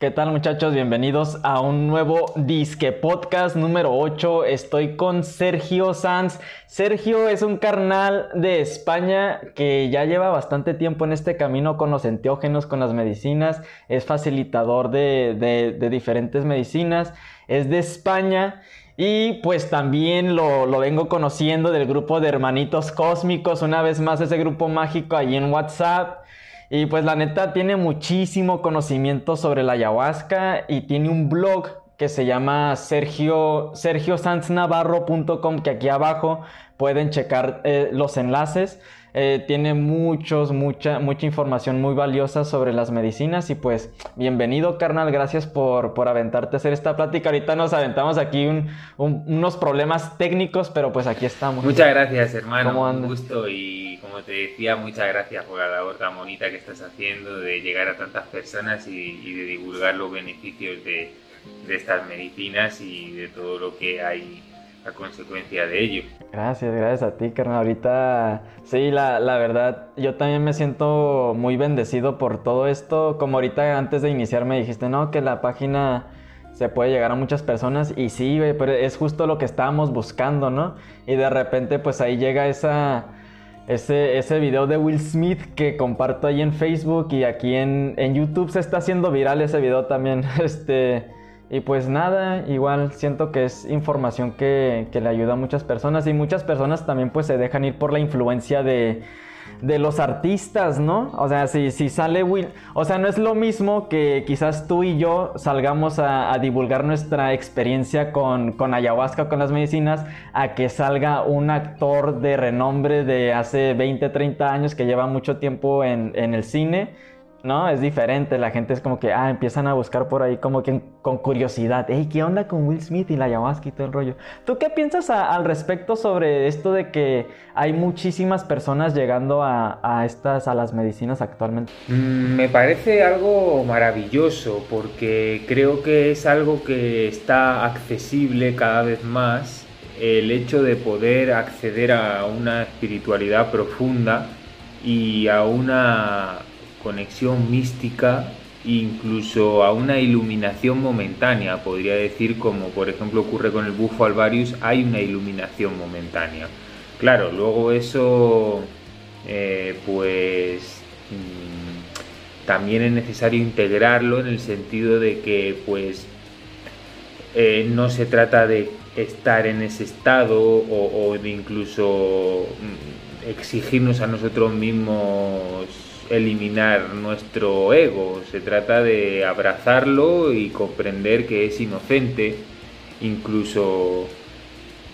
¿Qué tal muchachos? Bienvenidos a un nuevo Disque Podcast número 8. Estoy con Sergio Sanz. Sergio es un carnal de España que ya lleva bastante tiempo en este camino con los enteógenos, con las medicinas. Es facilitador de, diferentes medicinas. Es de España. Y pues también lo, lo, vengo conociendo del grupo de Hermanitos Cósmicos, una vez más ese grupo mágico ahí en WhatsApp. Y pues la neta tiene muchísimo conocimiento sobre la ayahuasca y tiene un blog que se llama Sergio, sergiosanznavarro.com que aquí abajo pueden checar eh, los enlaces. Eh, tiene muchos, mucha, mucha información muy valiosa sobre las medicinas y pues bienvenido carnal, gracias por, por aventarte a hacer esta plática. Ahorita nos aventamos aquí unos problemas técnicos, pero pues aquí estamos. Muchas gracias hermano, un gusto y como te decía, muchas gracias por la labor tan bonita que estás haciendo de llegar a tantas personas y, de divulgar los beneficios de, de estas medicinas y de todo lo que hay a consecuencia de ello. Gracias, gracias a ti, carnal. Ahorita, sí, la, la, verdad, yo también me siento muy bendecido por todo esto. Como ahorita antes de iniciar me dijiste, no, que la página se puede llegar a muchas personas. Y sí, pero es justo lo que estábamos buscando, ¿no? Y de repente, pues ahí llega esa... Ese, ese video de Will Smith que comparto ahí en Facebook y aquí en, en YouTube se está haciendo viral ese video también. Este, y pues nada, igual siento que es información que, le ayuda a muchas personas y muchas personas también pues se dejan ir por la influencia de, los artistas, ¿no? O sea, si, si, sale Will, o sea, no es lo mismo que quizás tú y yo salgamos a, divulgar nuestra experiencia con, con, ayahuasca, con las medicinas, a que salga un actor de renombre de hace 20, 30 años que lleva mucho tiempo en, en el cine ¿no? Es diferente, la gente es como que, ah, empiezan a buscar por ahí como que con curiosidad, hey, ¿qué onda con Will Smith y la ayahuasca y todo el rollo? ¿Tú qué piensas al respecto sobre esto de que hay muchísimas personas llegando a, estas, a las medicinas actualmente? Mm, me parece algo maravilloso porque creo que es algo que está accesible cada vez más, el hecho de poder acceder a una espiritualidad profunda y a una conexión mística incluso a una iluminación momentánea, podría decir, como por ejemplo ocurre con el bufo alvarius, hay una iluminación momentánea. Claro, luego eso, eh, pues mm, también es necesario integrarlo en el sentido de que, pues, eh, no se trata de estar en ese estado o de incluso mm, exigirnos a nosotros mismos eliminar nuestro ego, se trata de abrazarlo y comprender que es inocente, incluso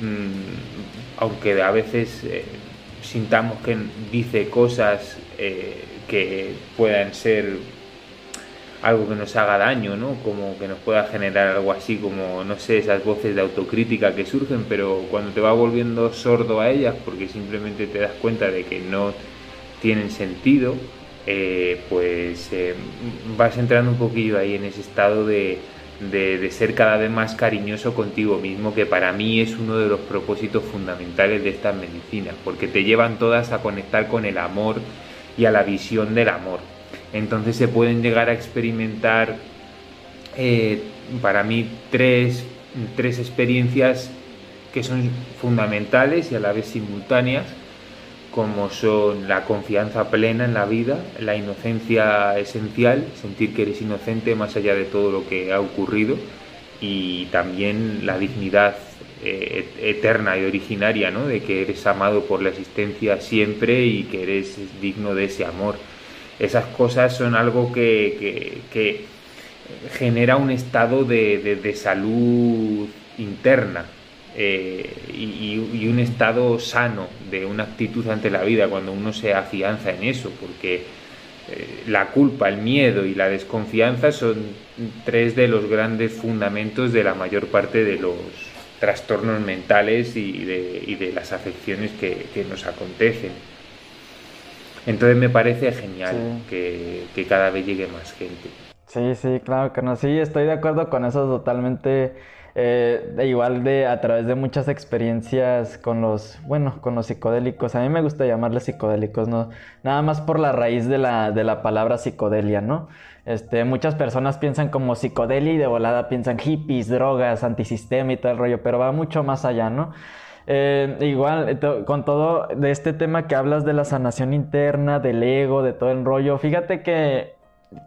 mm, aunque a veces eh, sintamos que dice cosas eh, que puedan ser algo que nos haga daño, ¿no? Como que nos pueda generar algo así como, no sé, esas voces de autocrítica que surgen, pero cuando te va volviendo sordo a ellas porque simplemente te das cuenta de que no tienen sentido, eh, pues eh, vas entrando un poquillo ahí en ese estado de, ser cada vez más cariñoso contigo mismo, que para mí es uno de los propósitos fundamentales de estas medicinas, porque te llevan todas a conectar con el amor y a la visión del amor. Entonces se pueden llegar a experimentar eh, para mí tres, tres experiencias que son fundamentales y a la vez simultáneas como son la confianza plena en la vida, la inocencia esencial, sentir que eres inocente más allá de todo lo que ha ocurrido y también la dignidad eh, eterna y originaria, ¿no? de que eres amado por la existencia siempre y que eres digno de ese amor. Esas cosas son algo que, genera un estado de salud interna eh, y, un estado sano de una actitud ante la vida cuando uno se afianza en eso, porque eh, la culpa, el miedo y la desconfianza son tres de los grandes fundamentos de la mayor parte de los trastornos mentales y de, las afecciones que, nos acontecen. Entonces me parece genial que, que, cada vez llegue más gente. Sí, sí, claro que no. Sí, estoy de acuerdo con eso totalmente eh, igual de a través de muchas experiencias con los, bueno, con los psicodélicos. A mí me gusta llamarles psicodélicos, ¿no? Nada más por la raíz de la, de la palabra psicodelia, ¿no? Este, muchas personas piensan como psicodelia y de volada piensan hippies, drogas, antisistema y todo el rollo, pero va mucho más allá, ¿no? Eh, igual, con todo de este tema que hablas de la sanación interna, del ego, de todo el rollo, fíjate que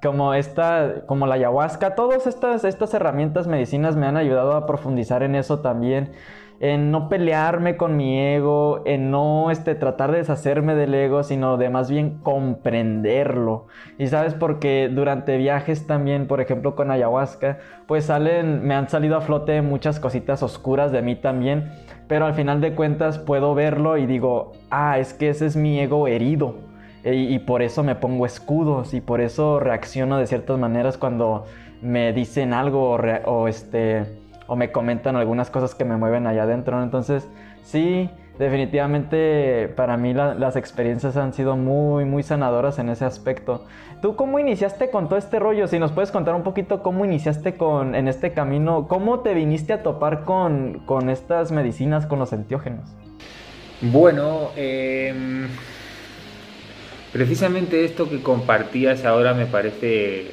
como esta, como la ayahuasca, todas estas, estas herramientas medicinas me han ayudado a profundizar en eso también en no pelearme con mi ego, en no este, tratar de deshacerme del ego, sino de más bien comprenderlo. Y sabes, porque durante viajes también, por ejemplo con ayahuasca, pues salen, me han salido a flote muchas cositas oscuras de mí también, pero al final de cuentas puedo verlo y digo, ah, es que ese es mi ego herido. Y, por eso me pongo escudos y por eso reacciono de ciertas maneras cuando me dicen algo o, este o me comentan algunas cosas que me mueven allá adentro. Entonces, sí, definitivamente para mí las experiencias han sido muy, muy sanadoras en ese aspecto. ¿Tú cómo iniciaste con todo este rollo? Si nos puedes contar un poquito cómo iniciaste con, en este camino, cómo te viniste a topar con, con estas medicinas, con los enteógenos. Bueno, em, precisamente esto que compartías ahora me parece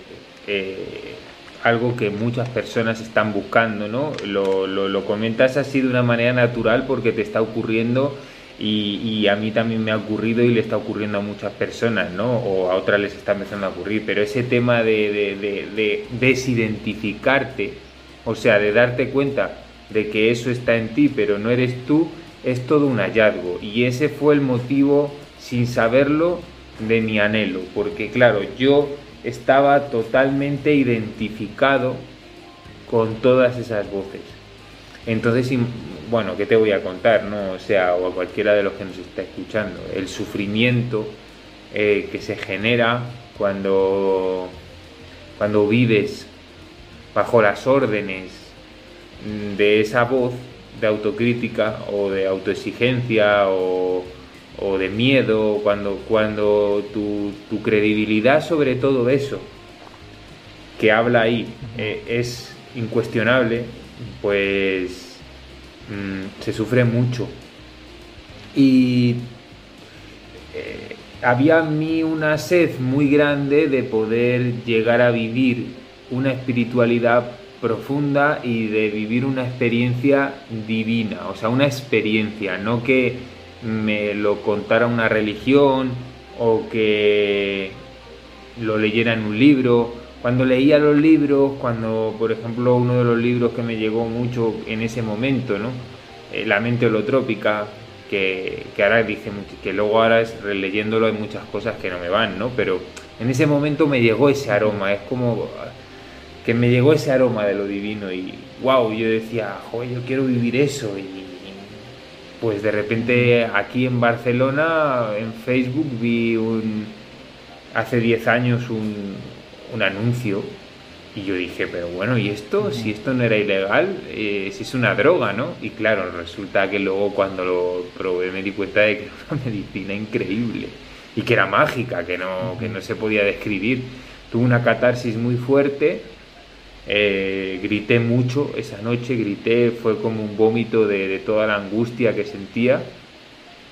eh, algo que muchas personas están buscando, ¿no? Lo, lo, comentas así de una manera natural porque te está ocurriendo y, a mí también me ha ocurrido y le está ocurriendo a muchas personas, ¿no? O a otras les está empezando a ocurrir, pero ese tema de, de desidentificarte, o sea, de darte cuenta de que eso está en ti, pero no eres tú, es todo un hallazgo. Y ese fue el motivo, sin saberlo, de mi anhelo, porque claro, yo estaba totalmente identificado con todas esas voces. Entonces, bueno, ¿qué te voy a contar? No? O sea, o a cualquiera de los que nos está escuchando, el sufrimiento eh, que se genera cuando, cuando vives bajo las órdenes de esa voz de autocrítica o de autoexigencia o, o de miedo, cuando, cuando tu, tu, credibilidad sobre todo eso que habla ahí eh, es incuestionable, pues mm, se sufre mucho. Y eh, había en mí una sed muy grande de poder llegar a vivir una espiritualidad profunda y de vivir una experiencia divina, o sea, una experiencia, no que me lo contara una religión o que lo leyera en un libro. Cuando leía los libros, cuando por ejemplo uno de los libros que me llegó mucho en ese momento, ¿no? Eh, La mente holotrópica, que, que ahora dice que luego ahora es releyéndolo hay muchas cosas que no me van, ¿no? Pero en ese momento me llegó ese aroma, es como que me llegó ese aroma de lo divino y wow, yo decía, joder, yo quiero vivir eso y pues de repente aquí en Barcelona, en Facebook, vi un, hace 10 años un, un anuncio y yo dije, pero bueno, ¿y esto? Si esto no era ilegal, eh, si es una droga, ¿no? Y claro, resulta que luego cuando lo probé me di cuenta de que era una medicina increíble y que era mágica, que no, que no se podía describir. Tuve una catarsis muy fuerte eh, grité mucho esa noche, grité, fue como un vómito de, toda la angustia que sentía.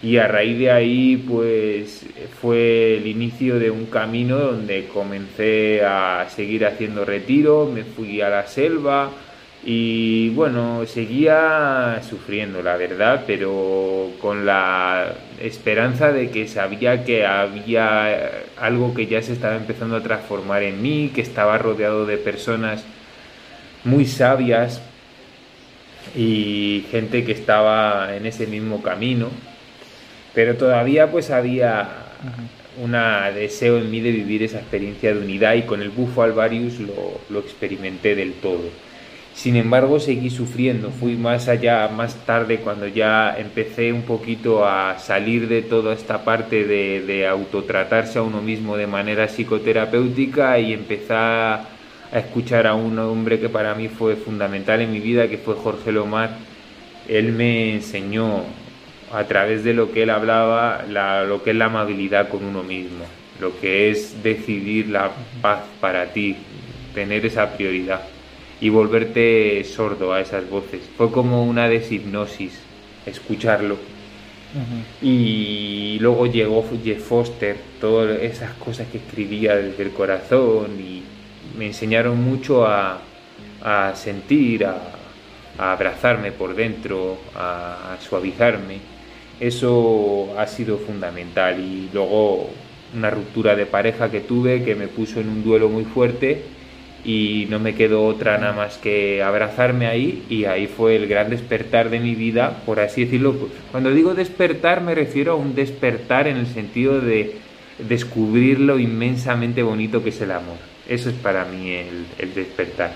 Y a raíz de ahí, pues fue el inicio de un camino donde comencé a seguir haciendo retiro, me fui a la selva y bueno, seguía sufriendo, la verdad, pero con la esperanza de que sabía que había algo que ya se estaba empezando a transformar en mí, que estaba rodeado de personas muy sabias y gente que estaba en ese mismo camino, pero todavía pues había un deseo en mí de vivir esa experiencia de unidad y con el bufo alvarius lo, lo experimenté del todo. Sin embargo, seguí sufriendo, fui más allá, más tarde, cuando ya empecé un poquito a salir de toda esta parte de, de autotratarse a uno mismo de manera psicoterapéutica y empezar a escuchar a un hombre que para mí fue fundamental en mi vida, que fue Jorge Lomar. Él me enseñó a través de lo que él hablaba, lo que es la amabilidad con uno mismo, lo que es decidir la paz para ti, tener esa prioridad y volverte sordo a esas voces. Fue como una deshipnosis escucharlo. Y luego llegó Jeff Foster, todas esas cosas que escribía desde el corazón y me enseñaron mucho a, sentir, a, abrazarme por dentro, a, suavizarme. Eso ha sido fundamental y luego una ruptura de pareja que tuve que me puso en un duelo muy fuerte y no me quedó otra nada más que abrazarme ahí y ahí fue el gran despertar de mi vida, por así decirlo. Cuando digo despertar me refiero a un despertar en el sentido de descubrir lo inmensamente bonito que es el amor. Eso es para mí el, despertar.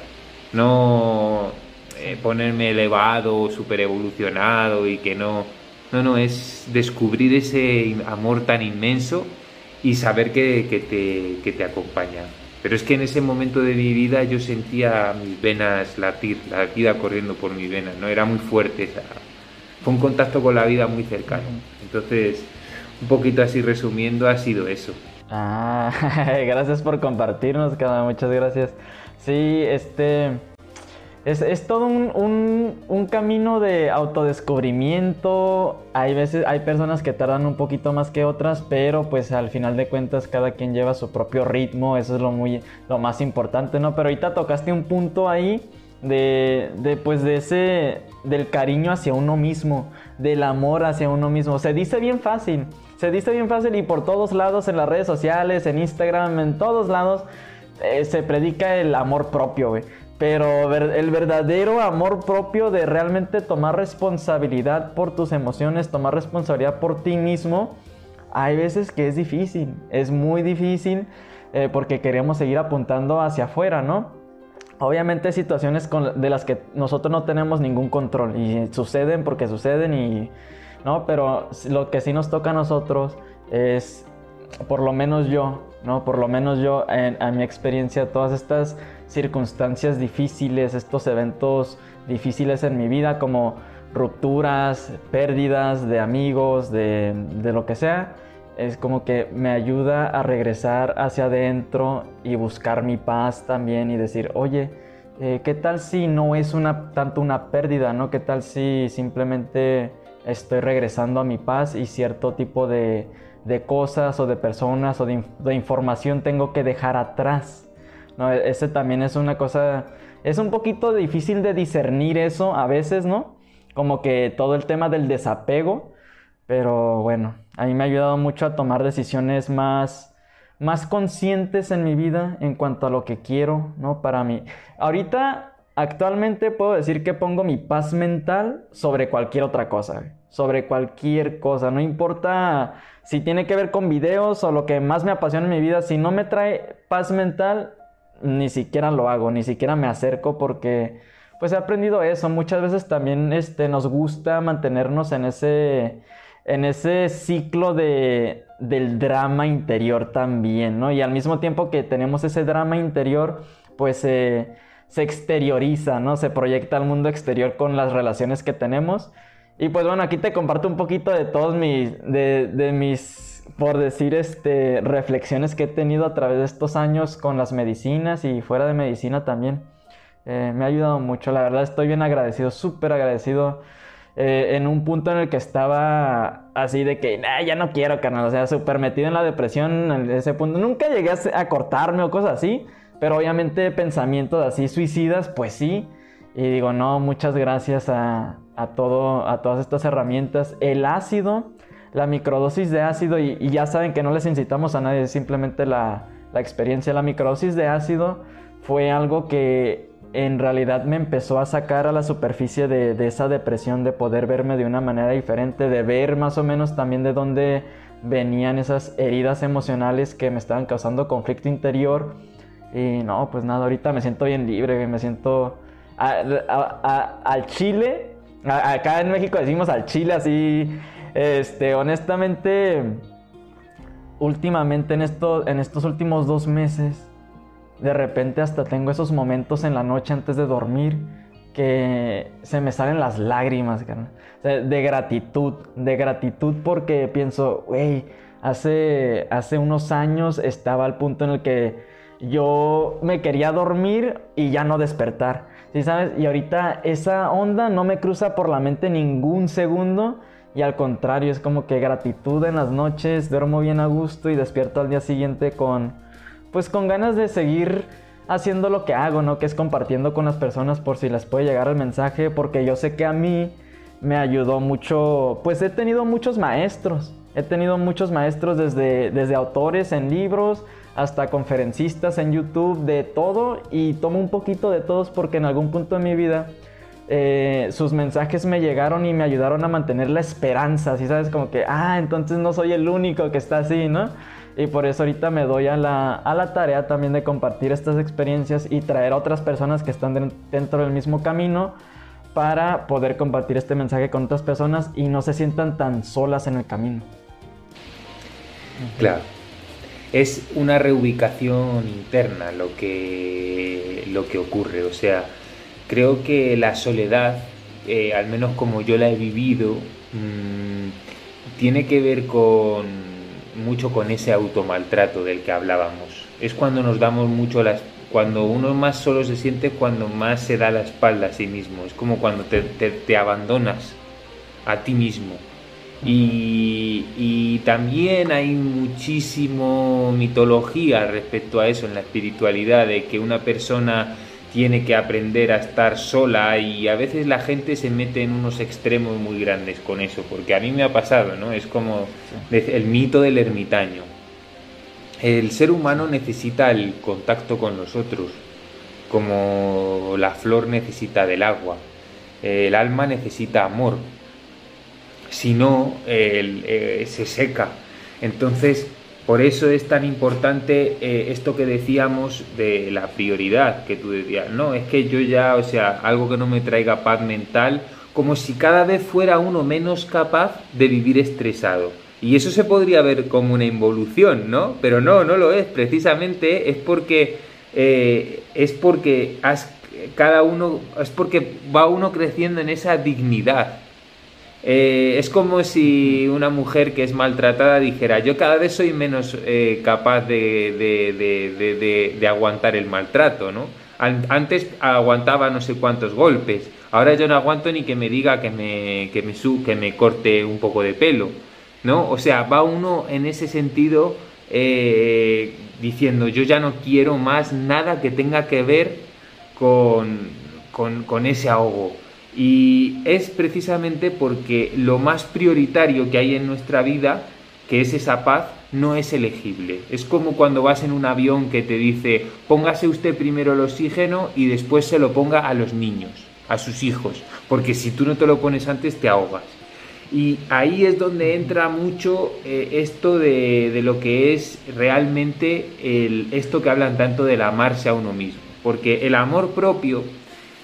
No eh, ponerme elevado, super evolucionado y que no... No, no, es descubrir ese amor tan inmenso y saber que, te, que te acompaña. Pero es que en ese momento de mi vida yo sentía mis venas latir, la vida corriendo por mis venas, ¿no? Era muy fuerte, fue un contacto con la vida muy cercano. Entonces, un poquito así resumiendo, ha sido eso. Ah, gracias por compartirnos, cada muchas gracias. Sí, este... Es, todo un, camino de autodescubrimiento. Hay veces, hay personas que tardan un poquito más que otras, pero pues al final de cuentas cada quien lleva su propio ritmo. Eso es lo muy, lo más importante, ¿no? Pero ahorita tocaste un punto ahí de, de pues de ese, del cariño hacia uno mismo, del amor hacia uno mismo. Se dice bien fácil, se dice bien fácil y por todos lados, en las redes sociales, en Instagram, en todos lados, eh, se predica el amor propio, güey. Pero el verdadero amor propio de realmente tomar responsabilidad por tus emociones, tomar responsabilidad por ti mismo, hay veces que es difícil, es muy difícil eh, porque queremos seguir apuntando hacia afuera, ¿no? Obviamente situaciones de las que nosotros no tenemos ningún control y suceden porque suceden y... ¿no? Pero lo que sí nos toca a nosotros es, por lo menos yo, ¿no? Por lo menos yo, en, mi experiencia, todas estas circunstancias difíciles, estos eventos difíciles en mi vida, como rupturas, pérdidas de amigos, de, lo que sea, es como que me ayuda a regresar hacia adentro y buscar mi paz también y decir, oye, eh, ¿qué tal si no es una, tanto una pérdida, ¿no? ¿Qué tal si simplemente estoy regresando a mi paz y cierto tipo de, de cosas o de personas o de, información tengo que dejar atrás. ¿no? E-, ese también es una cosa, es un poquito difícil de discernir eso a veces, ¿no? Como que todo el tema del desapego, pero bueno, a mí me ha ayudado mucho a tomar decisiones más, más conscientes en mi vida en cuanto a lo que quiero, ¿no? Para mí. Ahorita, actualmente puedo decir que pongo mi paz mental sobre cualquier otra cosa, sobre cualquier cosa, no importa si tiene que ver con videos o lo que más me apasiona en mi vida, si no me trae paz mental, ni siquiera lo hago, ni siquiera me acerco porque pues he aprendido eso. Muchas veces también este, nos gusta mantenernos en ese, en ese ciclo de, del drama interior también, ¿no? Y al mismo tiempo que tenemos ese drama interior, pues se exterioriza, ¿no? Se proyecta al mundo exterior con las relaciones que tenemos. Y pues bueno, aquí te comparto un poquito de todos mis, de, mis, por decir, este, reflexiones que he tenido a través de estos años con las medicinas y fuera de medicina también. Eh, me ha ayudado mucho, la verdad estoy bien agradecido, súper agradecido. Eh, en un punto en el que estaba así de que ya no quiero, carnal, o sea, súper metido en la depresión, en ese punto. Nunca llegué a cortarme o cosas así, pero obviamente pensamientos así suicidas, pues sí. Y digo, no, muchas gracias a, todo, a todas estas herramientas. El ácido, la microdosis de ácido, y, ya saben que no les incitamos a nadie, simplemente la, la experiencia. La microdosis de ácido fue algo que en realidad me empezó a sacar a la superficie de, de, esa depresión, de poder verme de una manera diferente, de ver más o menos también de dónde venían esas heridas emocionales que me estaban causando conflicto interior. Y no, pues nada, ahorita me siento bien libre, me siento al chile Acá en México decimos al chile así. Este, honestamente, últimamente en, esto, en estos últimos dos meses, de repente hasta tengo esos momentos en la noche antes de dormir que se me salen las lágrimas, de gratitud, de gratitud porque pienso, güey, hace, hace unos años estaba al punto en el que yo me quería dormir y ya no despertar. ¿Sí sabes? Y ahorita esa onda no me cruza por la mente ningún segundo. Y al contrario, es como que gratitud en las noches, duermo bien a gusto y despierto al día siguiente con, pues con ganas de seguir haciendo lo que hago, ¿no? Que es compartiendo con las personas por si les puede llegar el mensaje, porque yo sé que a mí me ayudó mucho, pues he tenido muchos maestros, he tenido muchos maestros desde, desde autores en libros hasta conferencistas en YouTube, de todo, y tomo un poquito de todos porque en algún punto de mi vida eh, sus mensajes me llegaron y me ayudaron a mantener la esperanza, así sabes, como que, ah, entonces no soy el único que está así, ¿no? Y por eso ahorita me doy a la, a la tarea también de compartir estas experiencias y traer a otras personas que están dentro del mismo camino para poder compartir este mensaje con otras personas y no se sientan tan solas en el camino. Claro. Es una reubicación interna lo que, lo que ocurre. O sea, creo que la soledad, eh, al menos como yo la he vivido, mm, tiene que ver con mucho con ese automaltrato del que hablábamos. Es cuando nos damos mucho las cuando uno más solo se siente cuando más se da la espalda a sí mismo. Es como cuando te, abandonas a ti mismo. Y, y, también hay muchísimo mitología respecto a eso en la espiritualidad, de que una persona tiene que aprender a estar sola y a veces la gente se mete en unos extremos muy grandes con eso, porque a mí me ha pasado, ¿no? Es como el mito del ermitaño. El ser humano necesita el contacto con los otros, como la flor necesita del agua. El alma necesita amor, si no, eh, se seca. Entonces, por eso es tan importante eh, esto que decíamos de la prioridad, que tú decías, no, es que yo ya, o sea, algo que no me traiga paz mental, como si cada vez fuera uno menos capaz de vivir estresado. Y eso se podría ver como una involución, ¿no? Pero no, no lo es. Precisamente es porque eh, es porque cada uno es porque va uno creciendo en esa dignidad eh, es como si una mujer que es maltratada dijera, yo cada vez soy menos eh, capaz de, aguantar el maltrato, ¿no? Antes aguantaba no sé cuántos golpes, ahora yo no aguanto ni que me diga que me, que me, corte un poco de pelo, ¿no? O sea, va uno en ese sentido eh, diciendo, yo ya no quiero más nada que tenga que ver con, con ese ahogo. Y es precisamente porque lo más prioritario que hay en nuestra vida, que es esa paz, no es elegible. Es como cuando vas en un avión que te dice, póngase usted primero el oxígeno y después se lo ponga a los niños, a sus hijos, porque si tú no te lo pones antes te ahogas. Y ahí es donde entra mucho eh, esto de, de, lo que es realmente el, esto que hablan tanto del amarse a uno mismo. Porque el amor propio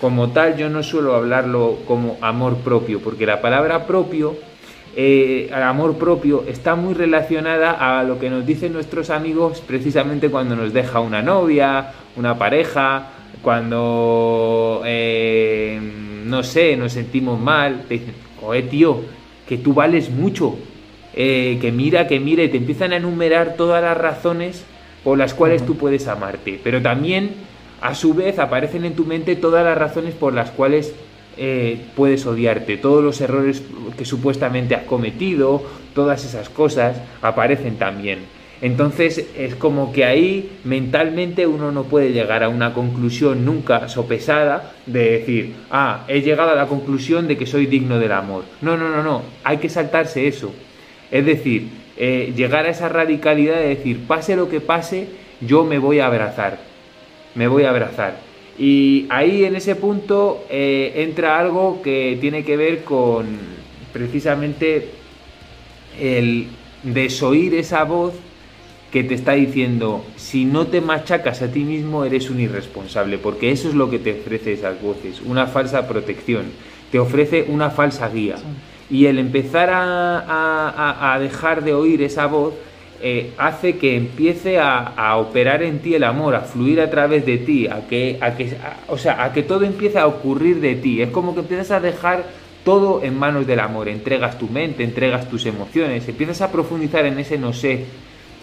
como tal yo no suelo hablarlo como amor propio, porque la palabra propio, eh, amor propio, está muy relacionada a lo que nos dicen nuestros amigos precisamente cuando nos deja una novia, una pareja, cuando, eh, no sé, nos sentimos mal, te dicen, oye tío, que tú vales mucho, eh, que mira, que mira, y te empiezan a enumerar todas las razones por las cuales tú puedes amarte, pero también a su vez aparecen en tu mente todas las razones por las cuales eh, puedes odiarte, todos los errores que supuestamente has cometido, todas esas cosas aparecen también. Entonces es como que ahí mentalmente uno no puede llegar a una conclusión nunca sopesada de decir, ah, he llegado a la conclusión de que soy digno del amor. No, no, no, no, hay que saltarse eso. Es decir, eh, llegar a esa radicalidad de decir, pase lo que pase, yo me voy a abrazar me voy a abrazar. Y ahí en ese punto eh, entra algo que tiene que ver con precisamente el desoír esa voz que te está diciendo, si no te machacas a ti mismo eres un irresponsable, porque eso es lo que te ofrece esas voces, una falsa protección, te ofrece una falsa guía. Y el empezar a, a dejar de oír esa voz eh, hace que empiece a, operar en ti el amor, a fluir a través de ti, a que, a que, o sea, a que todo empiece a ocurrir de ti. Es como que empiezas a dejar todo en manos del amor, entregas tu mente, entregas tus emociones, empiezas a profundizar en ese no sé,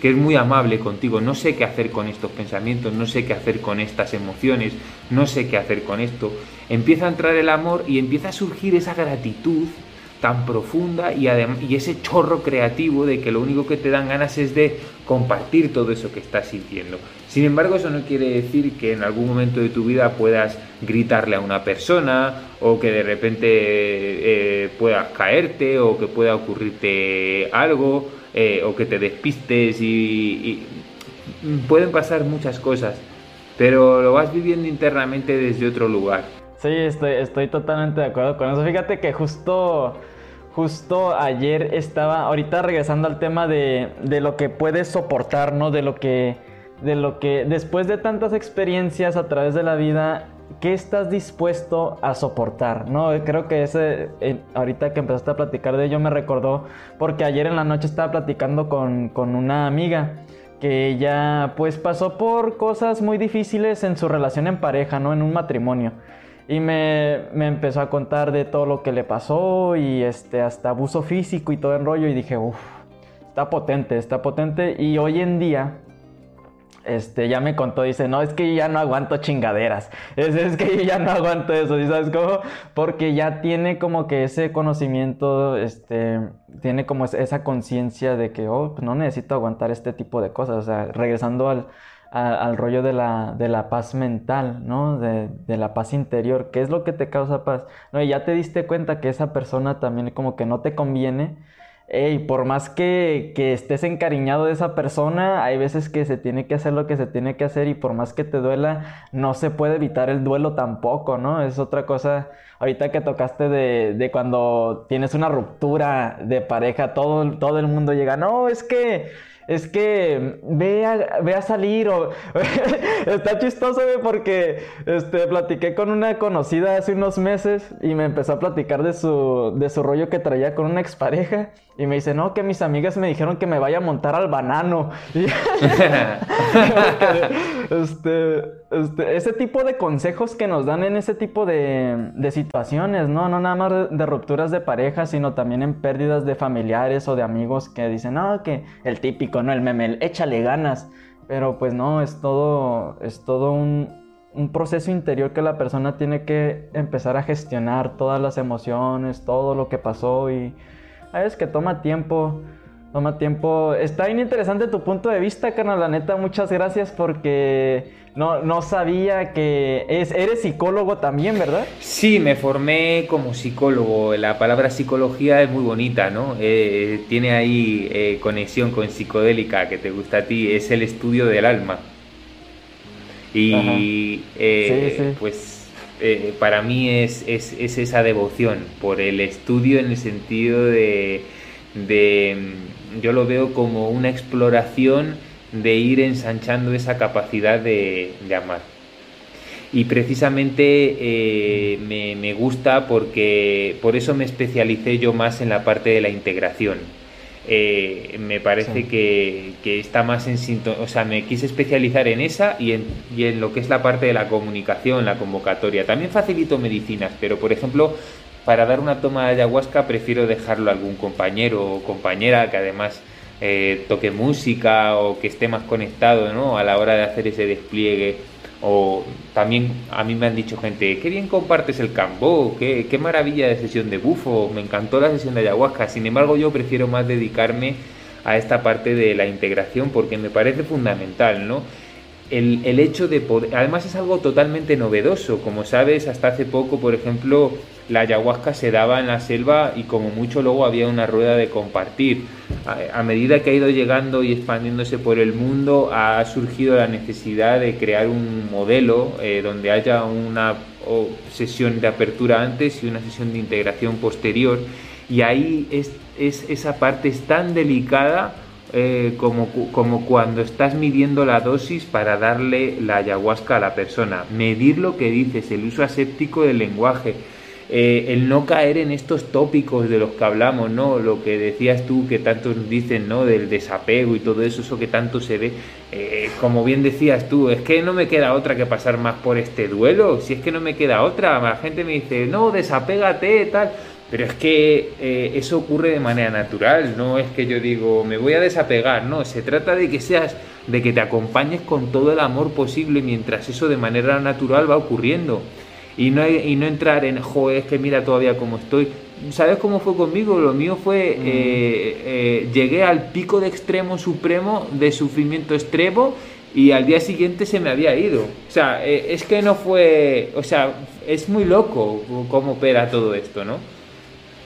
que es muy amable contigo, no sé qué hacer con estos pensamientos, no sé qué hacer con estas emociones, no sé qué hacer con esto. Empieza a entrar el amor y empieza a surgir esa gratitud tan profunda y, y ese chorro creativo de que lo único que te dan ganas es de compartir todo eso que estás sintiendo. Sin embargo, eso no quiere decir que en algún momento de tu vida puedas gritarle a una persona o que de repente eh, puedas caerte o que pueda ocurrirte algo eh, o que te despistes y pueden pasar muchas cosas, pero lo vas viviendo internamente desde otro lugar. Sí, estoy, estoy totalmente de acuerdo con eso. Fíjate que justo, justo ayer estaba, ahorita regresando al tema de, de lo que puedes soportar, ¿no? De lo que, de lo que, después de tantas experiencias a través de la vida, ¿qué estás dispuesto a soportar? No, creo que ese, eh, ahorita que empezaste a platicar de ello me recordó, porque ayer en la noche estaba platicando con, con una amiga que ella pues pasó por cosas muy difíciles en su relación en pareja, ¿no? En un matrimonio. Y me, empezó a contar de todo lo que le pasó y este, hasta abuso físico y todo el rollo. Y dije, uff, está potente, está potente. Y hoy en día, este, ya me contó, dice, no, es que ya no aguanto chingaderas. Es, es que ya no aguanto eso, sabes cómo? Porque ya tiene como que ese conocimiento, este, tiene como esa conciencia de que, oh, pues no necesito aguantar este tipo de cosas. O sea, regresando al al rollo de la, de la, paz mental, ¿no? De, de, la paz interior. ¿Qué es lo que te causa paz? No, y ya te diste cuenta que esa persona también como que no te conviene. Y por más que, que, estés encariñado de esa persona, hay veces que se tiene que hacer lo que se tiene que hacer y por más que te duela, no se puede evitar el duelo tampoco, ¿no? Es otra cosa, ahorita que tocaste de, de cuando tienes una ruptura de pareja, todo, todo el mundo llega, no, es que es que ve a, salir o está chistoso porque este, platiqué con una conocida hace unos meses y me empezó a platicar de su, de su rollo que traía con una expareja y me dice, no, que mis amigas me dijeron que me vaya a montar al banano. este, este, ese tipo de consejos que nos dan en ese tipo de, de situaciones, ¿no? No nada más de, rupturas de pareja, sino también en pérdidas de familiares o de amigos que dicen, no, que el típico, ¿no? El meme, échale ganas. Pero pues no, es todo, es todo un, un proceso interior que la persona tiene que empezar a gestionar todas las emociones, todo lo que pasó y es que toma tiempo. Toma tiempo. Está bien interesante tu punto de vista, carnal. La neta, muchas gracias porque no, no sabía que es, eres psicólogo también, ¿verdad? Sí, me formé como psicólogo. La palabra psicología es muy bonita, ¿no? Eh, tiene ahí eh, conexión con psicodélica que te gusta a ti. Es el estudio del alma. Y eh, pues eh, para mí es, es, esa devoción por el estudio en el sentido de, mm, yo lo veo como una exploración de ir ensanchando esa capacidad de, amar. Y precisamente eh, me, me gusta porque por eso me especialicé yo más en la parte de la integración eh, me parece que, está más en sintonía, o sea, me quise especializar en esa y en, y en lo que es la parte de la comunicación, la convocatoria. También facilito medicinas, pero por ejemplo, para dar una toma de ayahuasca prefiero dejarlo a algún compañero o compañera que además eh, toque música o que esté más conectado ¿no? a la hora de hacer ese despliegue o también a mí me han dicho gente, qué bien compartes el cambo, qué, qué maravilla de sesión de bufo, me encantó la sesión de ayahuasca. Sin embargo, yo prefiero más dedicarme a esta parte de la integración porque me parece fundamental, ¿no? El, el hecho de poder, además es algo totalmente novedoso, como sabes, hasta hace poco, por ejemplo, la ayahuasca se daba en la selva y como mucho luego había una rueda de compartir. A, medida que ha ido llegando y expandiéndose por el mundo, ha surgido la necesidad de crear un modelo eh, donde haya una sesión de apertura antes y una sesión de integración posterior. Y ahí es, esa parte es tan delicada eh, como, como, cuando estás midiendo la dosis para darle la ayahuasca a la persona. Medir lo que dices, el uso aséptico del lenguaje eh, el no caer en estos tópicos de los que hablamos, ¿no? Lo que decías tú, que tantos dicen, ¿no? Del desapego y todo eso, eso que tanto se ve. Eh, como bien decías tú, es que no me queda otra que pasar más por este duelo, si es que no me queda otra. La gente me dice, no, desapégate, tal. Pero es que eh, eso ocurre de manera natural, no es que yo digo, me voy a desapegar, no, se trata de que seas, de que te acompañes con todo el amor posible mientras eso de manera natural va ocurriendo y no, y no entrar en, joder, es que mira todavía cómo estoy. ¿sabes cómo fue conmigo? Lo mío fue, mm. eh, eh, llegué al pico de extremo supremo de sufrimiento extremo y al día siguiente se me había ido. O sea, eh, es que no fue, o sea, es muy loco cómo opera todo esto, ¿no?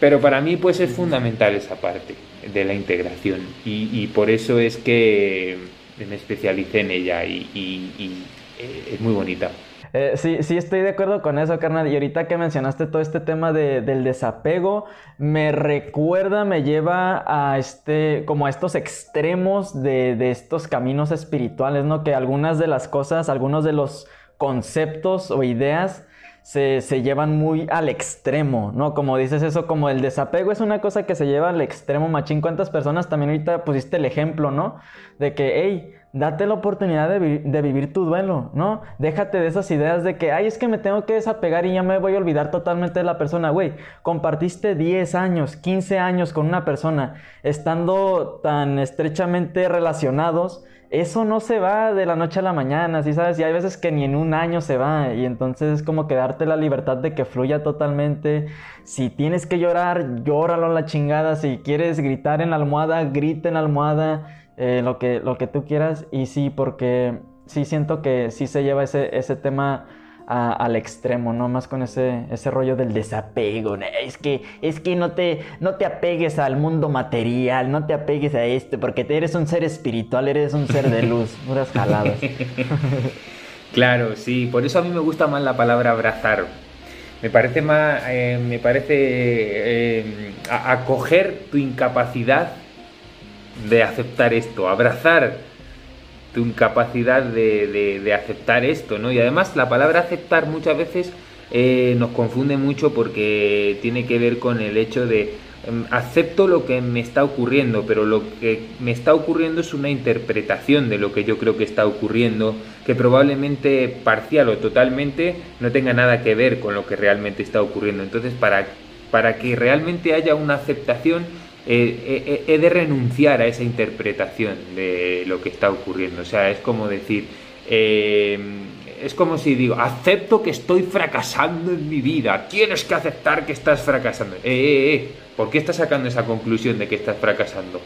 Pero para mí pues es fundamental esa parte de la integración y, por eso es que me especialicé en ella y es muy bonita. Eh, sí, sí, estoy de acuerdo con eso, carnal. Y ahorita que mencionaste todo este tema del desapego, me recuerda, me lleva a este, como estos extremos de, de estos caminos espirituales, ¿no? Que algunas de las cosas, algunos de los conceptos o ideas se, se, llevan muy al extremo, ¿no? Como dices eso, como el desapego es una cosa que se lleva al extremo, machín. ¿Cuántas personas también ahorita pusiste el ejemplo, ¿no? De que, hey, Date la oportunidad de, vivir tu duelo, ¿no? Déjate de esas ideas de que, ay, es que me tengo que desapegar y ya me voy a olvidar totalmente de la persona. Güey, compartiste 10 años, 15 años con una persona, estando tan estrechamente relacionados, eso no se va de la noche a la mañana, ¿sí sabes? Y hay veces que ni en un año se va, y entonces es como que darte la libertad de que fluya totalmente. Si tienes que llorar, llóralo a la chingada. Si quieres gritar en la almohada, grita en la almohada eh, lo, que, lo que tú quieras. Y sí, porque sí siento que sí se lleva ese, ese tema al extremo, ¿no? Más con ese, ese rollo del desapego. Es que, es que no, te, no te apegues al mundo material, no te apegues a esto, porque eres un ser espiritual, eres un ser de luz, puras jaladas. claro, sí, por eso a mí me gusta más la palabra abrazar. Me parece más, eh, me parece eh, acoger tu incapacidad de aceptar esto, abrazar tu incapacidad de, aceptar esto, ¿no? Y además la palabra aceptar muchas veces eh, nos confunde mucho porque tiene que ver con el hecho de em, acepto lo que me está ocurriendo, pero lo que me está ocurriendo es una interpretación de lo que yo creo que está ocurriendo, que probablemente parcial o totalmente no tenga nada que ver con lo que realmente está ocurriendo. Entonces, para, para que realmente haya una aceptación, he de renunciar a esa interpretación de lo que está ocurriendo. O sea, es como decir, eh, es como si digo, acepto que estoy fracasando en mi vida, tienes que aceptar que estás fracasando. Eh, eh, eh, ¿por qué estás sacando esa conclusión de que estás fracasando?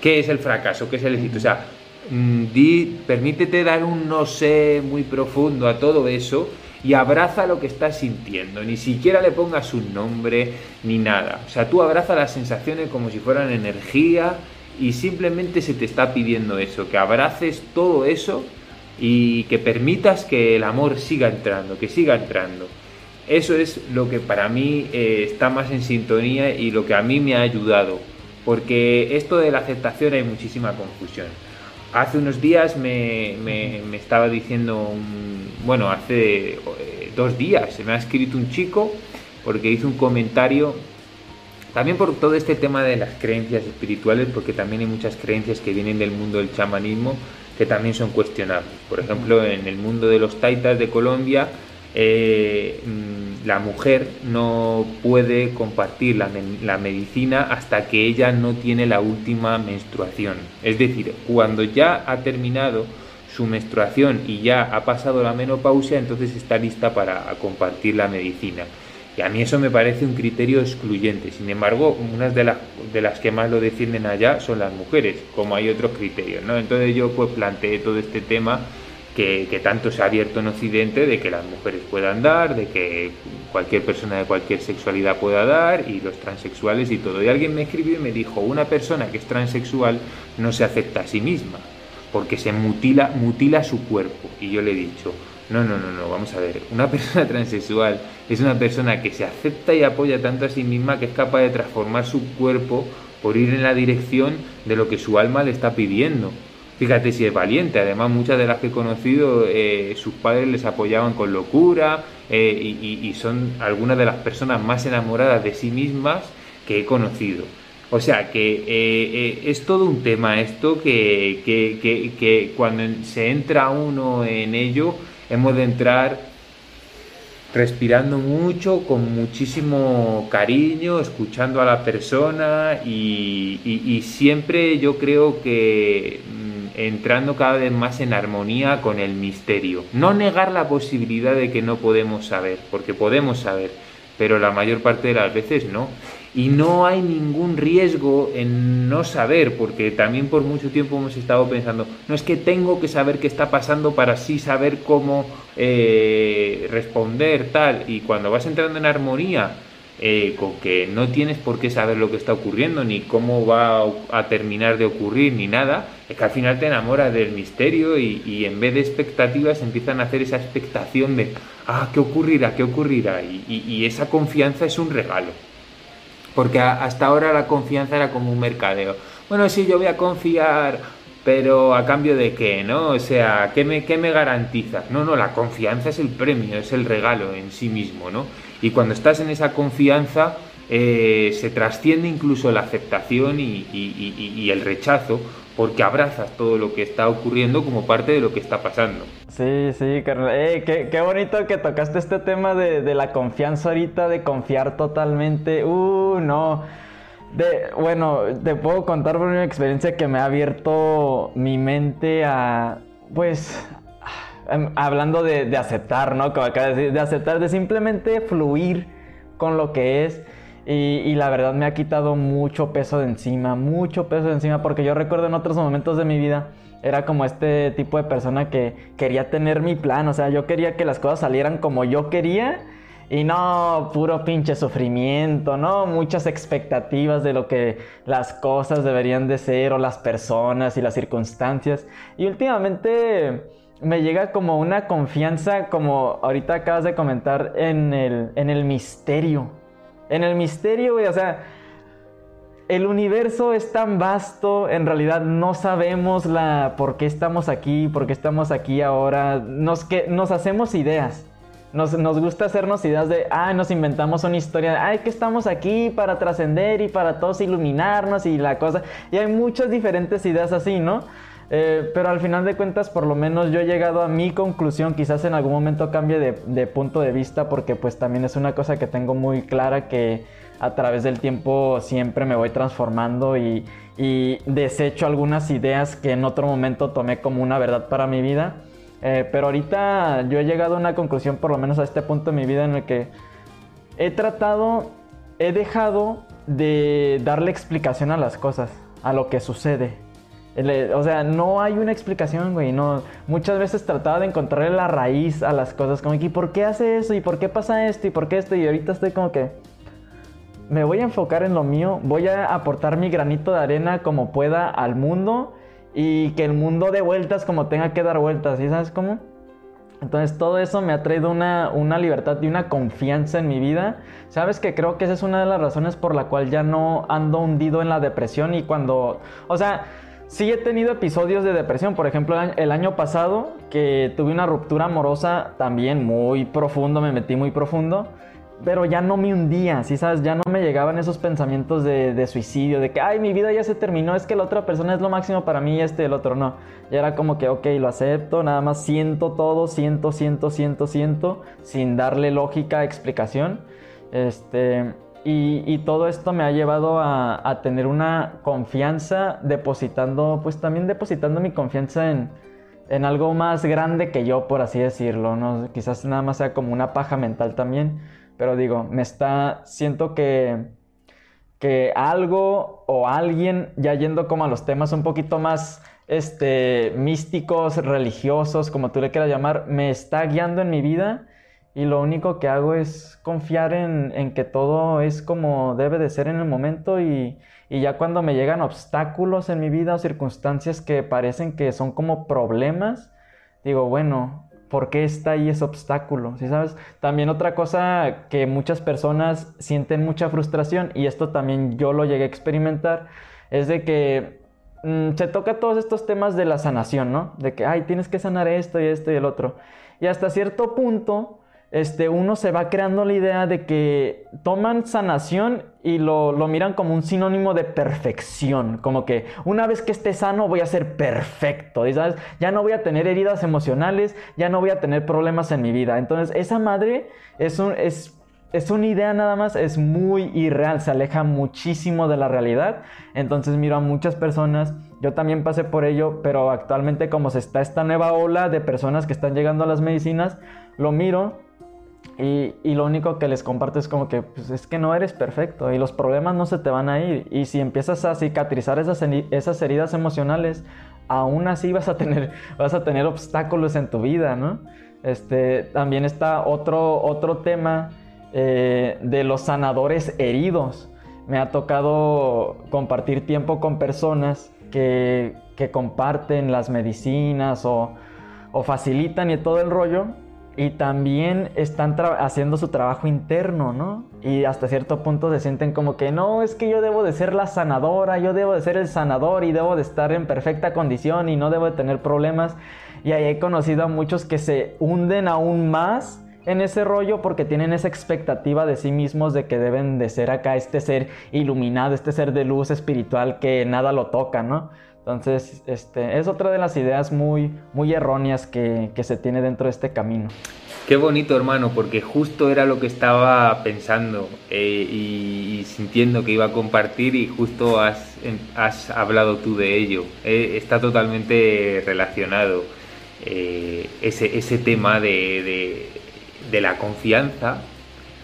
¿Qué es el fracaso? ¿Qué es el éxito? O sea, mm, di, permítete dar un no sé muy profundo a todo eso y abraza lo que estás sintiendo. Ni siquiera le pongas un nombre ni nada. O sea, tú abraza las sensaciones como si fueran energía y simplemente se te está pidiendo eso, que abraces todo eso y que permitas que el amor siga entrando, que siga entrando. Eso es lo que para mí eh, está más en sintonía y lo que a mí me ha ayudado, porque esto de la aceptación hay muchísima confusión. Hace unos días me, me, estaba diciendo, bueno, hace eh, dos días se me ha escrito un chico porque hizo un comentario, también por todo este tema de las creencias espirituales, porque también hay muchas creencias que vienen del mundo del chamanismo que también son cuestionables. Por ejemplo, en el mundo de los taitas de Colombia, eh, la mujer no puede compartir la, la, medicina hasta que ella no tiene la última menstruación. Es decir, cuando ya ha terminado su menstruación y ya ha pasado la menopausia, entonces está lista para compartir la medicina. Y a mí eso me parece un criterio excluyente. Sin embargo, unas de las, de las que más lo defienden allá son las mujeres, como hay otros criterios. ¿no? Entonces yo pues planteé todo este tema que, tanto se ha abierto en Occidente de que las mujeres puedan dar, de que cualquier persona de cualquier sexualidad pueda dar y los transexuales y todo. Y alguien me escribió y me dijo, una persona que es transexual no se acepta a sí misma porque se mutila, mutila su cuerpo. Y yo le he dicho, no, no, no, no, vamos a ver, una persona transexual es una persona que se acepta y apoya tanto a sí misma que es capaz de transformar su cuerpo por ir en la dirección de lo que su alma le está pidiendo. Fíjate si es valiente. Además, muchas de las que he conocido, eh, sus padres les apoyaban con locura eh, y, son algunas de las personas más enamoradas de sí mismas que he conocido. O sea que eh, es todo un tema esto que, cuando se entra uno en ello, hemos de entrar respirando mucho, con muchísimo cariño, escuchando a la persona y siempre yo creo que entrando cada vez más en armonía con el misterio. No negar la posibilidad de que no podemos saber, porque podemos saber, pero la mayor parte de las veces no. Y no hay ningún riesgo en no saber, porque también por mucho tiempo hemos estado pensando, no es que tengo que saber qué está pasando para así saber cómo eh, responder tal, y cuando vas entrando en armonía, eh, con que no tienes por qué saber lo que está ocurriendo, ni cómo va a terminar de ocurrir, ni nada, es que al final te enamoras del misterio y, en vez de expectativas empiezan a hacer esa expectación de, ah, ¿qué ocurrirá? ¿Qué ocurrirá? Y, esa confianza es un regalo. Porque hasta ahora la confianza era como un mercadeo. Bueno, sí, yo voy a confiar, pero a cambio de qué, ¿no? O sea, ¿qué me, qué me garantizas? No, no, la confianza es el premio, es el regalo en sí mismo, ¿no? Y cuando estás en esa confianza, eh, se trasciende incluso la aceptación y, el rechazo, porque abrazas todo lo que está ocurriendo como parte de lo que está pasando. Sí, sí, carnal. Eh, qué, bonito que tocaste este tema de, la confianza ahorita, de confiar totalmente. Uh, no. De, bueno, te puedo contar por una experiencia que me ha abierto mi mente a, pues, Em, hablando de, aceptar, ¿no? Como de decir, de aceptar, de simplemente fluir con lo que es. Y, la verdad me ha quitado mucho peso de encima, mucho peso de encima, porque yo recuerdo en otros momentos de mi vida, era como este tipo de persona que quería tener mi plan, o sea, yo quería que las cosas salieran como yo quería. Y no, puro pinche sufrimiento, ¿no? Muchas expectativas de lo que las cosas deberían de ser o las personas y las circunstancias. Y últimamente me llega como una confianza, como ahorita acabas de comentar, en el, en el misterio. En el misterio, güey, o sea, el universo es tan vasto, en realidad no sabemos la, por qué estamos aquí, por qué estamos aquí ahora, nos, que, nos hacemos ideas. Nos, nos, gusta hacernos ideas de, ah, nos inventamos una historia, ay, que estamos aquí para trascender y para todos iluminarnos y la cosa. Y hay muchas diferentes ideas así, ¿no? Eh, pero al final de cuentas, por lo menos yo he llegado a mi conclusión, quizás en algún momento cambie de, punto de vista, porque pues también es una cosa que tengo muy clara que a través del tiempo siempre me voy transformando y, desecho algunas ideas que en otro momento tomé como una verdad para mi vida. Eh, pero ahorita yo he llegado a una conclusión, por lo menos a este punto de mi vida, en el que he tratado, he dejado de darle explicación a las cosas, a lo que sucede o sea, no hay una explicación, güey. No, muchas veces trataba de encontrarle la raíz a las cosas. Como, ¿y por qué hace eso? ¿Y por qué pasa esto? ¿Y por qué esto? Y ahorita estoy como que... Me voy a enfocar en lo mío. Voy a aportar mi granito de arena como pueda al mundo. Y que el mundo dé vueltas como tenga que dar vueltas. ¿Y sabes cómo? Entonces todo eso me ha traído una, una, libertad y una confianza en mi vida. Sabes que creo que esa es una de las razones por la cual ya no ando hundido en la depresión y cuando... O sea Sí he tenido episodios de depresión, por ejemplo el año pasado que tuve una ruptura amorosa también muy profundo, me metí muy profundo, pero ya no me hundía, ¿sí sabes? Ya no me llegaban esos pensamientos de, suicidio, de que, ay, mi vida ya se terminó, es que la otra persona es lo máximo para mí y este el otro no. Ya era como que, ok, lo acepto, nada más siento todo, siento, siento, siento, siento, sin darle lógica, explicación. Este... Y, todo esto me ha llevado a, tener una confianza depositando, pues también depositando mi confianza en, algo más grande que yo, por así decirlo, ¿no? Quizás nada más sea como una paja mental también, pero digo, me está, siento que, que algo o alguien, ya yendo como a los temas un poquito más este, místicos, religiosos, como tú le quieras llamar, me está guiando en mi vida y lo único que hago es confiar en, que todo es como debe de ser en el momento y, ya cuando me llegan obstáculos en mi vida o circunstancias que parecen que son como problemas, digo, bueno, ¿por qué está ahí ese obstáculo? ¿Sí sabes? También otra cosa que muchas personas sienten mucha frustración y esto también yo lo llegué a experimentar, es de que mm, se toca todos estos temas de la sanación, ¿no? De que, ay, tienes que sanar esto y esto y el otro. Y hasta cierto punto este, uno se va creando la idea de que toman sanación y lo, miran como un sinónimo de perfección, como que una vez que esté sano voy a ser perfecto, ¿sabes? Ya no voy a tener heridas emocionales, ya no voy a tener problemas en mi vida. Entonces, esa madre es, un, es, es una idea nada más, es muy irreal, se aleja muchísimo de la realidad. Entonces, miro a muchas personas, yo también pasé por ello, pero actualmente como se está esta nueva ola de personas que están llegando a las medicinas, lo miro y, y, lo único que les comparto es como que pues, es que no eres perfecto y los problemas no se te van a ir. Y si empiezas a cicatrizar esas, esas heridas emocionales, aún así vas a tener, vas a tener obstáculos en tu vida, ¿no? Este, también está otro, otro tema eh, de los sanadores heridos. Me ha tocado compartir tiempo con personas que, que comparten las medicinas o, o facilitan y todo el rollo y también están haciendo su trabajo interno, ¿no? Y hasta cierto punto se sienten como que no, es que yo debo de ser la sanadora, yo debo de ser el sanador y debo de estar en perfecta condición y no debo de tener problemas. Y ahí he conocido a muchos que se hunden aún más en ese rollo porque tienen esa expectativa de sí mismos de que deben de ser acá este ser iluminado, este ser de luz espiritual que nada lo toca, ¿no? Entonces, este, es otra de las ideas muy, muy erróneas que, se tiene dentro de este camino. Qué bonito, hermano, porque justo era lo que estaba pensando eh, y, sintiendo que iba a compartir y justo has, has hablado tú de ello. Eh, está totalmente relacionado eh, ese, ese, tema de, de la confianza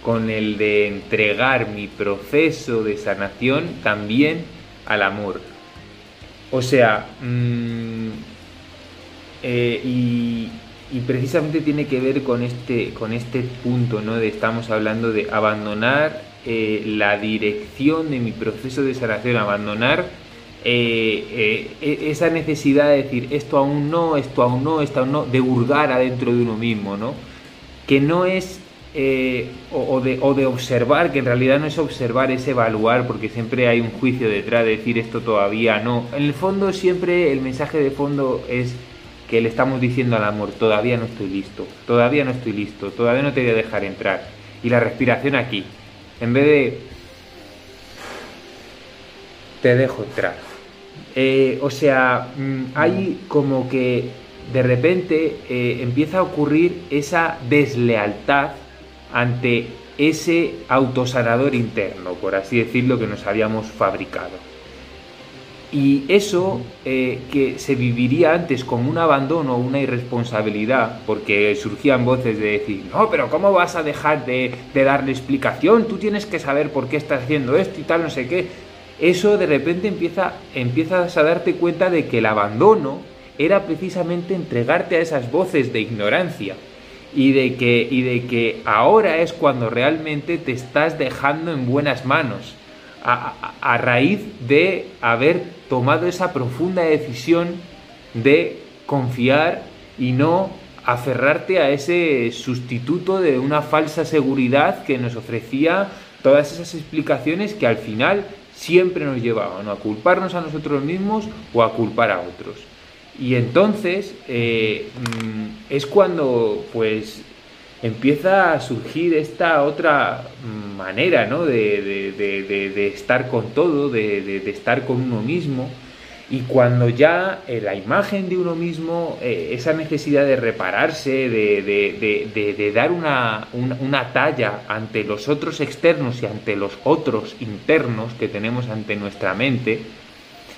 con el de entregar mi proceso de sanación también al amor o sea, mm, eh, y, precisamente tiene que ver con este, con este punto, ¿no? De estamos hablando de abandonar eh, la dirección de mi proceso de sanación, abandonar eh, e, esa necesidad de decir esto aún no, esto aún no, esto aún no, de hurgar adentro de uno mismo, ¿no? Que no es eh, o, de, observar, que en realidad no es observar, es evaluar, porque siempre hay un juicio detrás de decir esto todavía no. En el fondo siempre el mensaje de fondo es que le estamos diciendo al amor, todavía no estoy listo, todavía no estoy listo, todavía no te voy a dejar entrar. Y la respiración aquí, en vez de te dejo entrar. Eh, o sea, mm, hay como que de repente eh, empieza a ocurrir esa deslealtad ante ese autosanador interno, por así decirlo, que nos habíamos fabricado. Y eso eh, que se viviría antes como un abandono, una irresponsabilidad, porque surgían voces de decir, no, pero ¿cómo vas a dejar de, darle explicación? Tú tienes que saber por qué estás haciendo esto y tal, no sé qué. Eso de repente empieza, empiezas a darte cuenta de que el abandono era precisamente entregarte a esas voces de ignorancia y de que, y de que ahora es cuando realmente te estás dejando en buenas manos, a, raíz de haber tomado esa profunda decisión de confiar y no aferrarte a ese sustituto de una falsa seguridad que nos ofrecía todas esas explicaciones que al final siempre nos llevaban a culparnos a nosotros mismos o a culpar a otros. Y entonces eh, mm, es cuando pues empieza a surgir esta otra manera ¿no? de, estar con todo, de, estar con uno mismo. Y cuando ya eh, la imagen de uno mismo, eh, esa necesidad de repararse, de, dar una, una, talla ante los otros externos y ante los otros internos que tenemos ante nuestra mente,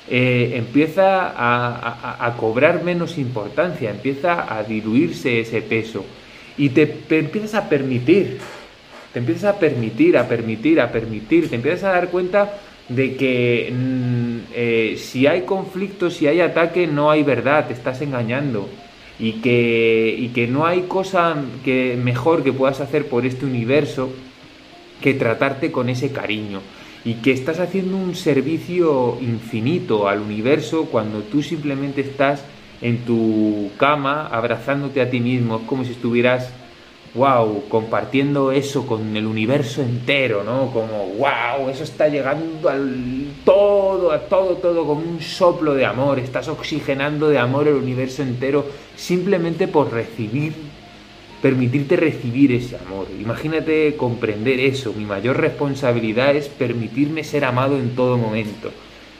eh, empieza a, cobrar menos importancia, empieza a diluirse ese peso y te, empiezas a permitir, te empiezas a permitir, a permitir, a permitir, te empiezas a dar cuenta de que mm, eh, si hay conflicto, si hay ataque, no hay verdad, te estás engañando. Y que, y que no hay cosa que mejor que puedas hacer por este universo que tratarte con ese cariño y que estás haciendo un servicio infinito al universo cuando tú simplemente estás en tu cama abrazándote a ti mismo, es como si estuvieras, wow, compartiendo eso con el universo entero, ¿no? Como, wow, eso está llegando al todo, a todo, todo, como un soplo de amor, estás oxigenando de amor el universo entero simplemente por recibir permitirte recibir ese amor. Imagínate comprender eso. Mi mayor responsabilidad es permitirme ser amado en todo momento.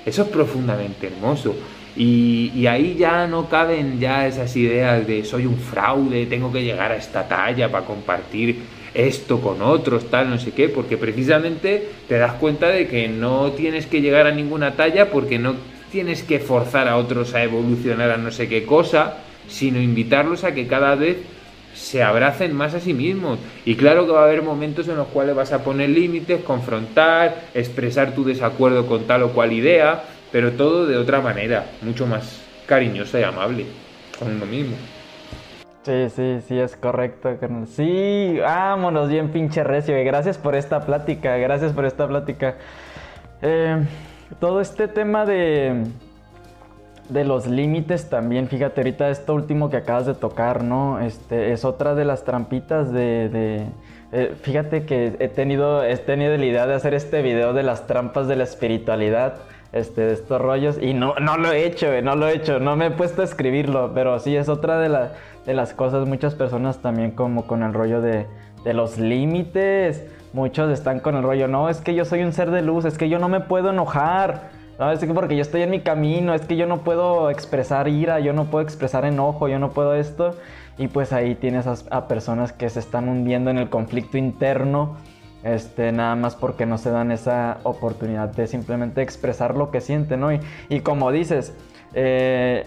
Eso es profundamente hermoso. Y, ahí ya no caben ya esas ideas de soy un fraude, tengo que llegar a esta talla para compartir esto con otros, tal, no sé qué, porque precisamente te das cuenta de que no tienes que llegar a ninguna talla porque no tienes que forzar a otros a evolucionar a no sé qué cosa, sino invitarlos a que cada vez se abracen más a sí mismos. Y claro que va a haber momentos en los cuales vas a poner límites, confrontar, expresar tu desacuerdo con tal o cual idea, pero todo de otra manera, mucho más cariñosa y amable con uno mismo. Sí, sí, sí, es correcto. Sí, vámonos bien pinche recio. Gracias por esta plática, gracias por esta plática. Eh, todo este tema de, de los límites también, fíjate, ahorita esto último que acabas de tocar, ¿no? Este, es otra de las trampitas de... Eh, fíjate que he tenido, he tenido la idea de hacer este video de las trampas de la espiritualidad este, de estos rollos. Y no, no lo he hecho, no lo he hecho, no me he puesto a escribirlo, pero sí es otra de, de las cosas. Muchas personas también como con el rollo de, de los límites. Muchos están con el rollo, no, es que yo soy un ser de luz, es que yo no me puedo enojar. No, es que porque yo estoy en mi camino, es que yo no puedo expresar ira, yo no puedo expresar enojo, yo no puedo esto. Y pues ahí tienes a personas que se están hundiendo en el conflicto interno este, nada más porque no se dan esa oportunidad de simplemente expresar lo que sienten, ¿no? Y, como dices, eh,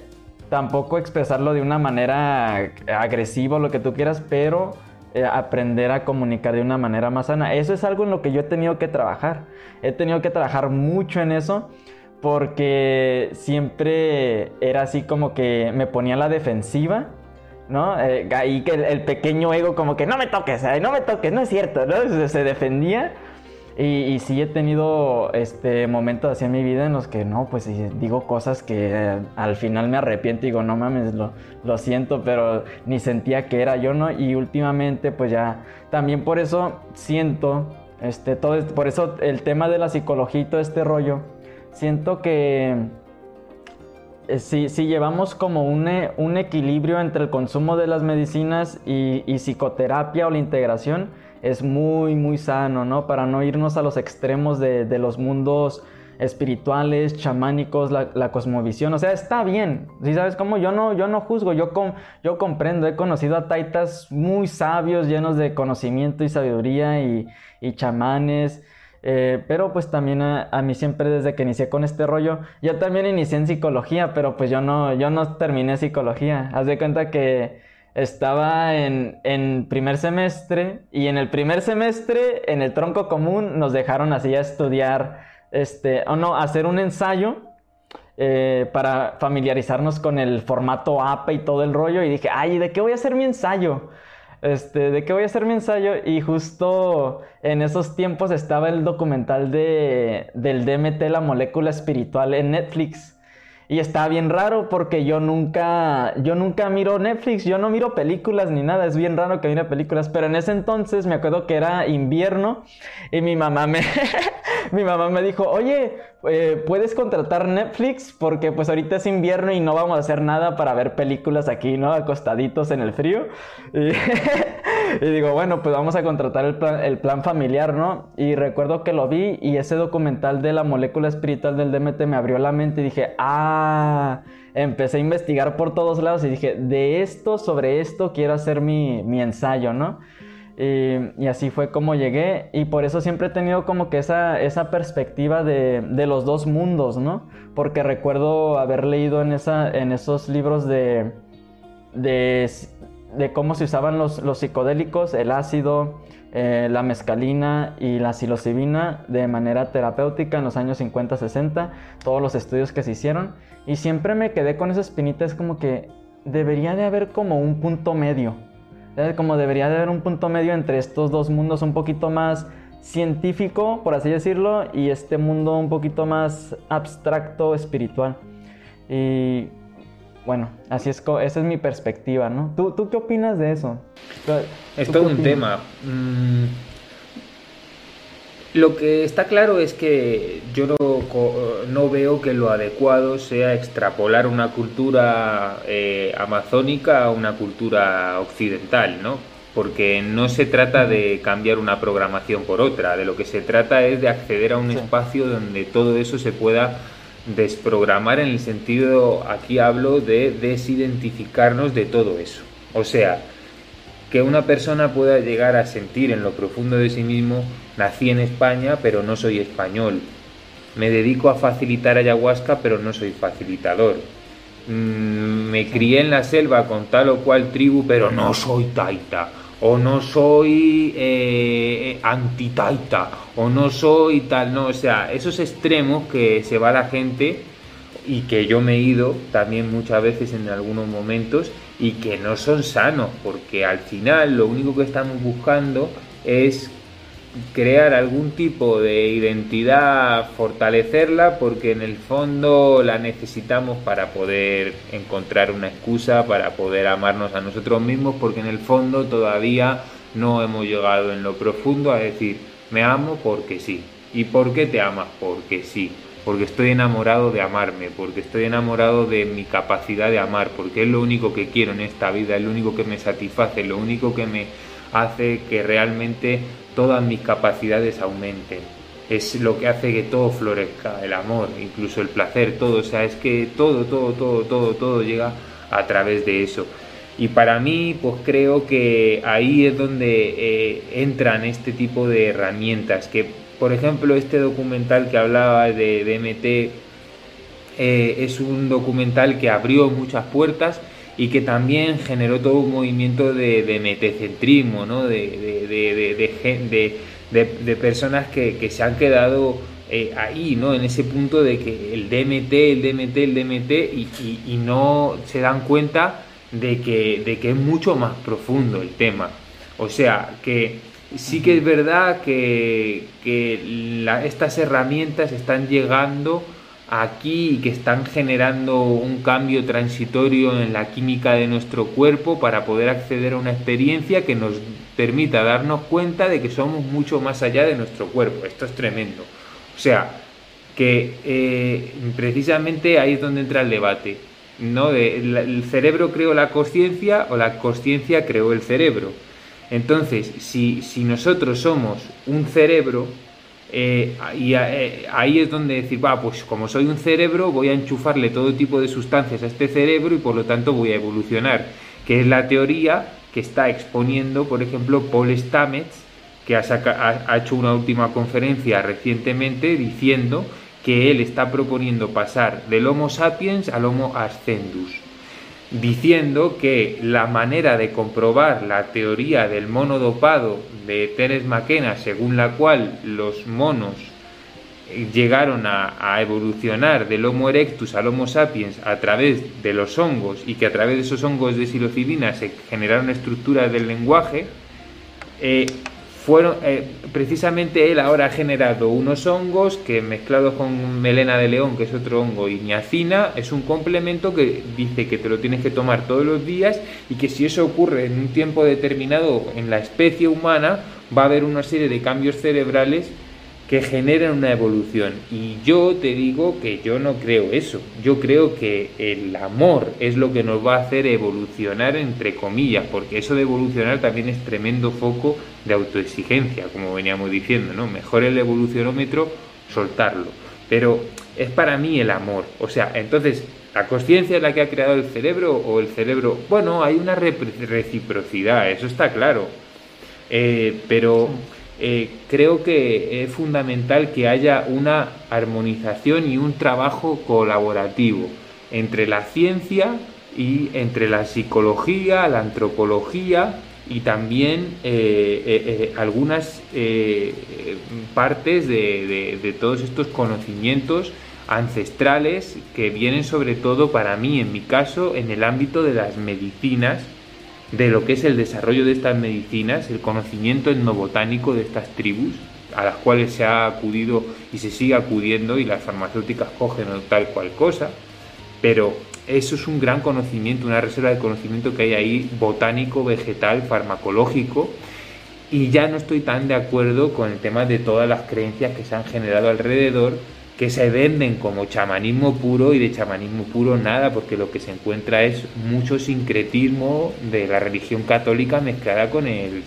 tampoco expresarlo de una manera agresiva lo que tú quieras, pero eh, aprender a comunicar de una manera más sana. Eso es algo en lo que yo he tenido que trabajar. He tenido que trabajar mucho en eso porque siempre era así como que me ponía la defensiva ¿no? Eh, ahí que el, pequeño ego como que no me toques, no me toques, no es cierto, ¿no? Se, defendía. Y, sí he tenido este, momentos así en mi vida en los que no, pues digo cosas que eh, al final me arrepiento y digo, no mames, lo, lo, siento, pero ni sentía que era yo, ¿no? Y últimamente pues ya, también por eso siento, este, todo, por eso el tema de la psicología y todo este rollo, siento que eh, si, llevamos como eh, un, equilibrio entre el consumo de las medicinas y, psicoterapia o la integración, es muy, muy sano, ¿no? Para no irnos a los extremos de, los mundos espirituales, chamánicos, la, cosmovisión. O sea, está bien. Si sabes cómo, yo no, yo no juzgo, yo, yo comprendo. He conocido a taitas muy sabios, llenos de conocimiento y sabiduría y, y chamanes. Eh, pero pues también a, mí siempre desde que inicié con este rollo, yo también inicié en psicología, pero pues yo no, yo no terminé psicología. Haz de cuenta que estaba en, en, primer semestre y en el primer semestre en el tronco común nos dejaron así a estudiar, este, o no, hacer un ensayo eh, para familiarizarnos con el formato APA y todo el rollo y dije, ay, ¿de qué voy a hacer mi ensayo? Este, de qué voy a hacer mi ensayo y justo en esos tiempos estaba el documental de, del DMT, la molécula espiritual en Netflix. Y estaba bien raro porque yo nunca, yo nunca miro Netflix, yo no miro películas ni nada, es bien raro que mire películas, pero en ese entonces me acuerdo que era invierno y mi mamá me, mi mamá me dijo, oye, eh, puedes contratar Netflix porque pues ahorita es invierno y no vamos a hacer nada para ver películas aquí, ¿no? Acostaditos en el frío. Y, digo, bueno, pues vamos a contratar el plan, el plan, familiar, ¿no? Y recuerdo que lo vi y ese documental de la molécula espiritual del DMT me abrió la mente y dije, ah, empecé a investigar por todos lados y dije, de esto, sobre esto quiero hacer mi, mi ensayo, ¿no? Y, así fue como llegué y por eso siempre he tenido como que esa, esa perspectiva de, de, los dos mundos, ¿no? Porque recuerdo haber leído en, esa, en esos libros de, de, cómo se usaban los, los psicodélicos, el ácido, eh, la mescalina y la psilocibina de manera terapéutica en los años 50-60, todos los estudios que se hicieron y siempre me quedé con esa espinita, es como que debería de haber como un punto medio como debería de haber un punto medio entre estos dos mundos un poquito más científico, por así decirlo, y este mundo un poquito más abstracto, espiritual. Y bueno, así es, esa es mi perspectiva, ¿no? ¿Tú, tú qué opinas de eso? Es todo un tema. Mm, lo que está claro es que yo no, veo que lo adecuado sea extrapolar una cultura eh, amazónica a una cultura occidental, ¿no? Porque no se trata de cambiar una programación por otra, de lo que se trata es de acceder a un espacio donde todo eso se pueda desprogramar en el sentido, aquí hablo de desidentificarnos de todo eso. O sea, que una persona pueda llegar a sentir en lo profundo de sí mismo, nací en España pero no soy español, me dedico a facilitar ayahuasca pero no soy facilitador. mm, me crié en la selva con tal o cual tribu, pero no soy taita, o no soy eh, anti-taita, o no soy tal, no, o sea, esos extremos que se va la gente y que yo me he ido también muchas veces en algunos momentos y que no son sanos, porque al final lo único que estamos buscando es crear algún tipo de identidad, fortalecerla, porque en el fondo la necesitamos para poder encontrar una excusa, para poder amarnos a nosotros mismos, porque en el fondo todavía no hemos llegado en lo profundo a decir, me amo porque sí. ¿Y por qué te amas? Porque sí. Porque estoy enamorado de amarme, porque estoy enamorado de mi capacidad de amar, porque es lo único que quiero en esta vida, es lo único que me satisface, lo único que me hace que realmente todas mis capacidades aumenten. Es lo que hace que todo florezca, el amor, incluso el placer, todo. O sea, es que todo, todo, todo, todo, todo llega a través de eso. Y para mí, pues creo que ahí es donde eh, entran este tipo de herramientas. Que, por ejemplo, este documental que hablaba de, de MT eh, es un documental que abrió muchas puertas y que también generó todo un movimiento de, de metecentrismo, ¿no? de, de, de personas que, se han quedado eh, ahí, ¿no? en ese punto de que el DMT, el DMT, el DMT, y, y, no se dan cuenta de que, de que es mucho más profundo el tema. O sea, que sí que es verdad que, que estas herramientas están llegando aquí y que están generando un cambio transitorio en la química de nuestro cuerpo para poder acceder a una experiencia que nos permita darnos cuenta de que somos mucho más allá de nuestro cuerpo. Esto es tremendo. O sea, que eh, precisamente ahí es donde entra el debate. ¿no? El cerebro creó la conciencia o la conciencia creó el cerebro. Entonces, si, si nosotros somos un cerebro, eh, y eh, ahí es donde decir, va, pues como soy un cerebro, voy a enchufarle todo tipo de sustancias a este cerebro y por lo tanto voy a evolucionar, que es la teoría que está exponiendo, por ejemplo, Paul Stamets, que ha, ha hecho una última conferencia recientemente diciendo que él está proponiendo pasar del Homo sapiens al Homo ascendus diciendo que la manera de comprobar la teoría del mono dopado de Teres McKenna, según la cual los monos llegaron a, evolucionar del Homo erectus al Homo sapiens a través de los hongos y que a través de esos hongos de psilocibina se generaron estructuras del lenguaje, eh, fueron, eh, precisamente él ahora ha generado unos hongos que mezclados con melena de león, que es otro hongo, y niacina, es un complemento que dice que te lo tienes que tomar todos los días y que si eso ocurre en un tiempo determinado en la especie humana, va a haber una serie de cambios cerebrales que generan una evolución. Y yo te digo que yo no creo eso. Yo creo que el amor es lo que nos va a hacer evolucionar, entre comillas, porque eso de evolucionar también es tremendo foco de autoexigencia, como veníamos diciendo, ¿no? Mejor el evolucionómetro, soltarlo. Pero es para mí el amor. O sea, entonces, ¿la conciencia es la que ha creado el cerebro o el cerebro? Bueno, hay una reciprocidad, eso está claro. Eh, pero eh, creo que es fundamental que haya una armonización y un trabajo colaborativo entre la ciencia y entre la psicología, la antropología y también eh, eh, algunas partes de, de todos estos conocimientos ancestrales que vienen sobre todo para mí, en mi caso, en el ámbito de las medicinas de lo que es el desarrollo de estas medicinas, el conocimiento etnobotánico de estas tribus, a las cuales se ha acudido y se sigue acudiendo y las farmacéuticas cogen tal cual cosa, pero eso es un gran conocimiento, una reserva de conocimiento que hay ahí botánico, vegetal, farmacológico, y ya no estoy tan de acuerdo con el tema de todas las creencias que se han generado alrededor que se venden como chamanismo puro y de chamanismo puro nada, porque lo que se encuentra es mucho sincretismo de la religión católica mezclada con el,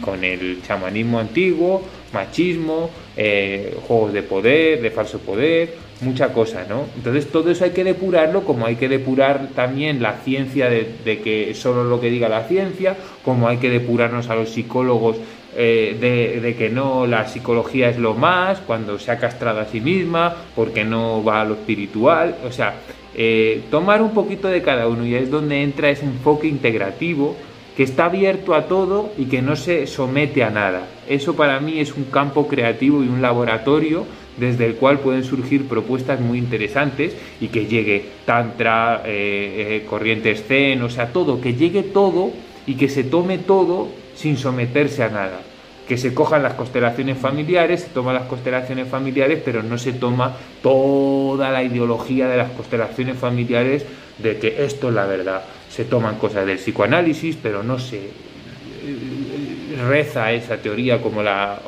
con el chamanismo antiguo, machismo, eh, juegos de poder, de falso poder, mucha cosa, ¿no? Entonces todo eso hay que depurarlo, como hay que depurar también la ciencia de que solo lo que diga la ciencia, como hay que depurarnos a los psicólogos eh, de, que no, la psicología es lo más, cuando se ha castrado a sí misma, porque no va a lo espiritual, o sea, eh, tomar un poquito de cada uno y es donde entra ese enfoque integrativo que está abierto a todo y que no se somete a nada. Eso para mí es un campo creativo y un laboratorio desde el cual pueden surgir propuestas muy interesantes y que llegue tantra, eh, corrientes zen, o sea, todo, que llegue todo y que se tome todo sin someterse a nada. Que se cojan las constelaciones familiares, se toman las constelaciones familiares, pero no se toma toda la ideología de las constelaciones familiares de que esto es la verdad. Se toman cosas del psicoanálisis, pero no se eh, reza esa teoría como la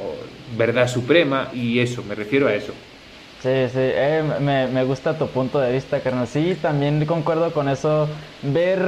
verdad suprema y eso, me refiero a eso. Sí, sí, eh, me, me, gusta tu punto de vista, carnal. Sí, también concuerdo con eso. Ver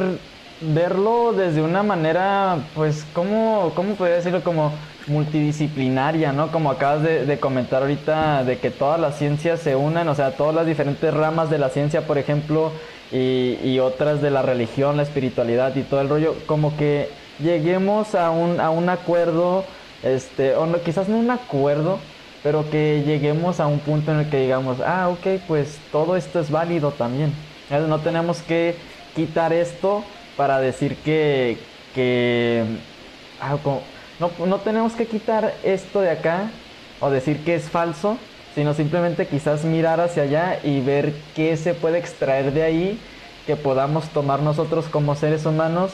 verlo desde una manera, pues, ¿cómo, cómo podría decirlo? Como multidisciplinaria, ¿no? Como acabas de, comentar ahorita, de que todas las ciencias se unan, o sea, todas las diferentes ramas de la ciencia, por ejemplo, y, otras de la religión, la espiritualidad y todo el rollo, como que lleguemos a un, a un acuerdo, este, o no, quizás no un acuerdo, pero que lleguemos a un punto en el que digamos, ah, ok, pues todo esto es válido también. No tenemos que quitar esto para decir que, que ah, no, no tenemos que quitar esto de acá o decir que es falso, sino simplemente quizás mirar hacia allá y ver qué se puede extraer de ahí que podamos tomar nosotros como seres humanos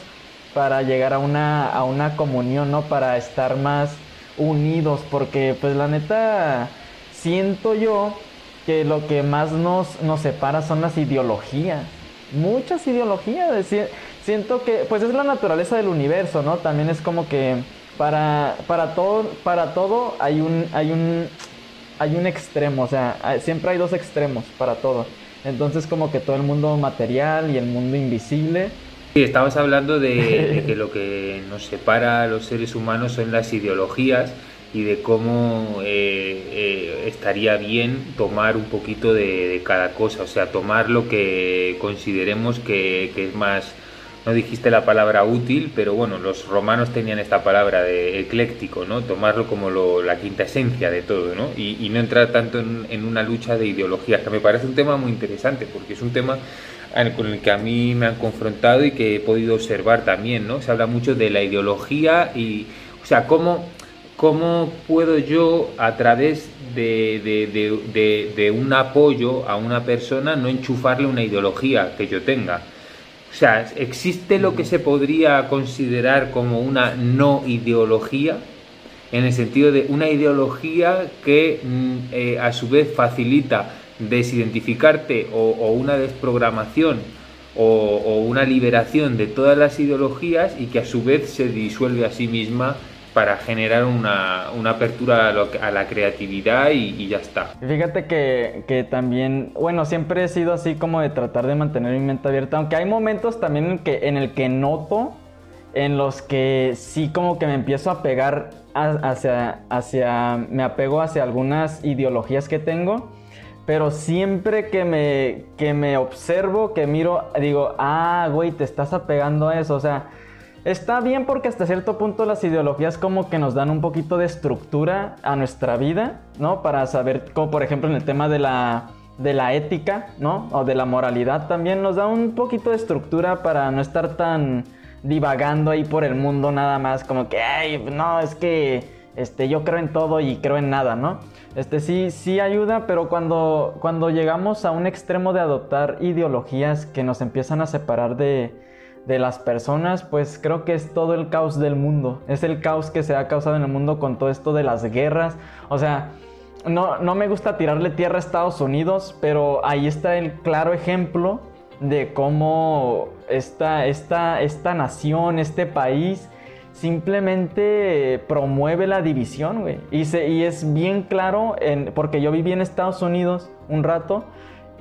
para llegar a una, a una comunión, ¿no? Para estar más unidos, porque pues la neta siento yo que lo que más nos, nos separa son las ideologías. Muchas ideologías. Decir, siento que, pues es la naturaleza del universo, ¿no? También es como que para, para, todo, para todo hay un, hay, un, hay un extremo, o sea, siempre hay dos extremos para todo. Entonces como que todo el mundo material y el mundo invisible. Sí, estabas hablando de, que lo que nos separa a los seres humanos son las ideologías y de cómo eh, eh, estaría bien tomar un poquito de, cada cosa, o sea, tomar lo que consideremos que, que es más no dijiste la palabra útil, pero bueno, los romanos tenían esta palabra de ecléctico, ¿no? Tomarlo como la quinta esencia de todo, ¿no? Y, no entrar tanto en, una lucha de ideologías, que me parece un tema muy interesante, porque es un tema con el que a mí me han confrontado y que he podido observar también, ¿no? Se habla mucho de la ideología y, o sea, cómo, cómo puedo yo a través de, de un apoyo a una persona no enchufarle una ideología que yo tenga o sea, ¿existe lo que se podría considerar como una no ideología? En el sentido de una ideología que mm, eh, a su vez facilita desidentificarte o, una desprogramación o, una liberación de todas las ideologías y que a su vez se disuelve a sí misma para generar una, apertura a, la creatividad y, ya está. Fíjate que, también, bueno, siempre he sido así como de tratar de mantener mi mente abierta, aunque hay momentos también en, que, en el que noto en los que sí como que me empiezo a pegar hacia, hacia, me apego hacia algunas ideologías que tengo, pero siempre que me, que me observo, que miro, digo, ah, güey, te estás apegando a eso, o sea, Está bien porque hasta cierto punto las ideologías como que nos dan un poquito de estructura a nuestra vida, ¿no? Para saber, como por ejemplo en el tema de la, de la ética, ¿no? O de la moralidad también nos da un poquito de estructura para no estar tan divagando ahí por el mundo nada más, como que, ay, no, es que este, yo creo en todo y creo en nada, ¿no? Este sí, sí ayuda, pero cuando, cuando llegamos a un extremo de adoptar ideologías que nos empiezan a separar de, de las personas, pues creo que es todo el caos del mundo. Es el caos que se ha causado en el mundo con todo esto de las guerras. O sea, no, no me gusta tirarle tierra a Estados Unidos, pero ahí está el claro ejemplo de cómo esta, esta, esta nación, este país, simplemente promueve la división, güey. Y, y es bien claro, en, porque yo viví en Estados Unidos un rato,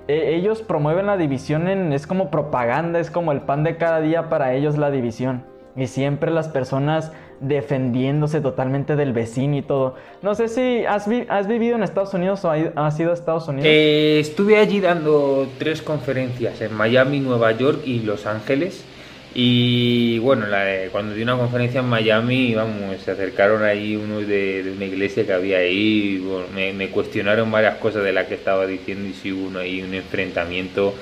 e, ellos promueven la división en, es como propaganda, es como el pan de cada día para ellos la división. Y siempre las personas defendiéndose totalmente del vecino y todo. No sé si has, vivido en Estados Unidos o has ido a Estados Unidos. Eh, estuve allí dando tres conferencias en Miami, Nueva York y Los Ángeles. Y bueno, cuando di una conferencia en Miami, vamos, se acercaron ahí unos de, una iglesia que había ahí, me, cuestionaron varias cosas de las que estaba diciendo y si hubo ahí un enfrentamiento.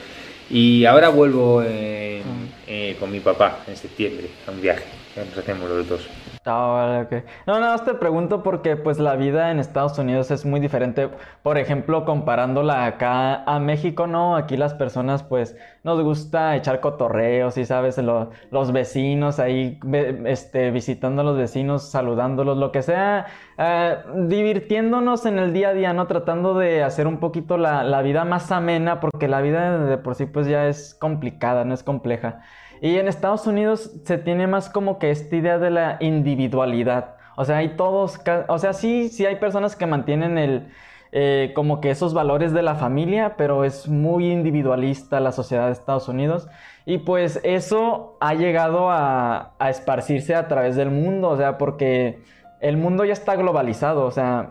Y ahora vuelvo eh, eh, con mi papá en septiembre a un viaje, nos hacemos los dos. Ah, no, nada más te pregunto porque pues la vida en Estados Unidos es muy diferente. Por ejemplo, comparándola acá a México, ¿no? Aquí las personas pues nos gusta echar cotorreos y sabes, los vecinos ahí este, visitando a los vecinos, saludándolos, lo que sea, eh, divirtiéndonos en el día a día, ¿no? Tratando de hacer un poquito la, la vida más amena porque la vida de por sí pues ya es complicada, no es compleja. Y en Estados Unidos se tiene más como que esta idea de la individualidad. O sea, hay todos, o sea, sí, sí hay personas que mantienen el, eh, como que esos valores de la familia, pero es muy individualista la sociedad de Estados Unidos. Y pues eso ha llegado a, a esparcirse a través del mundo, o sea, porque el mundo ya está globalizado, o sea,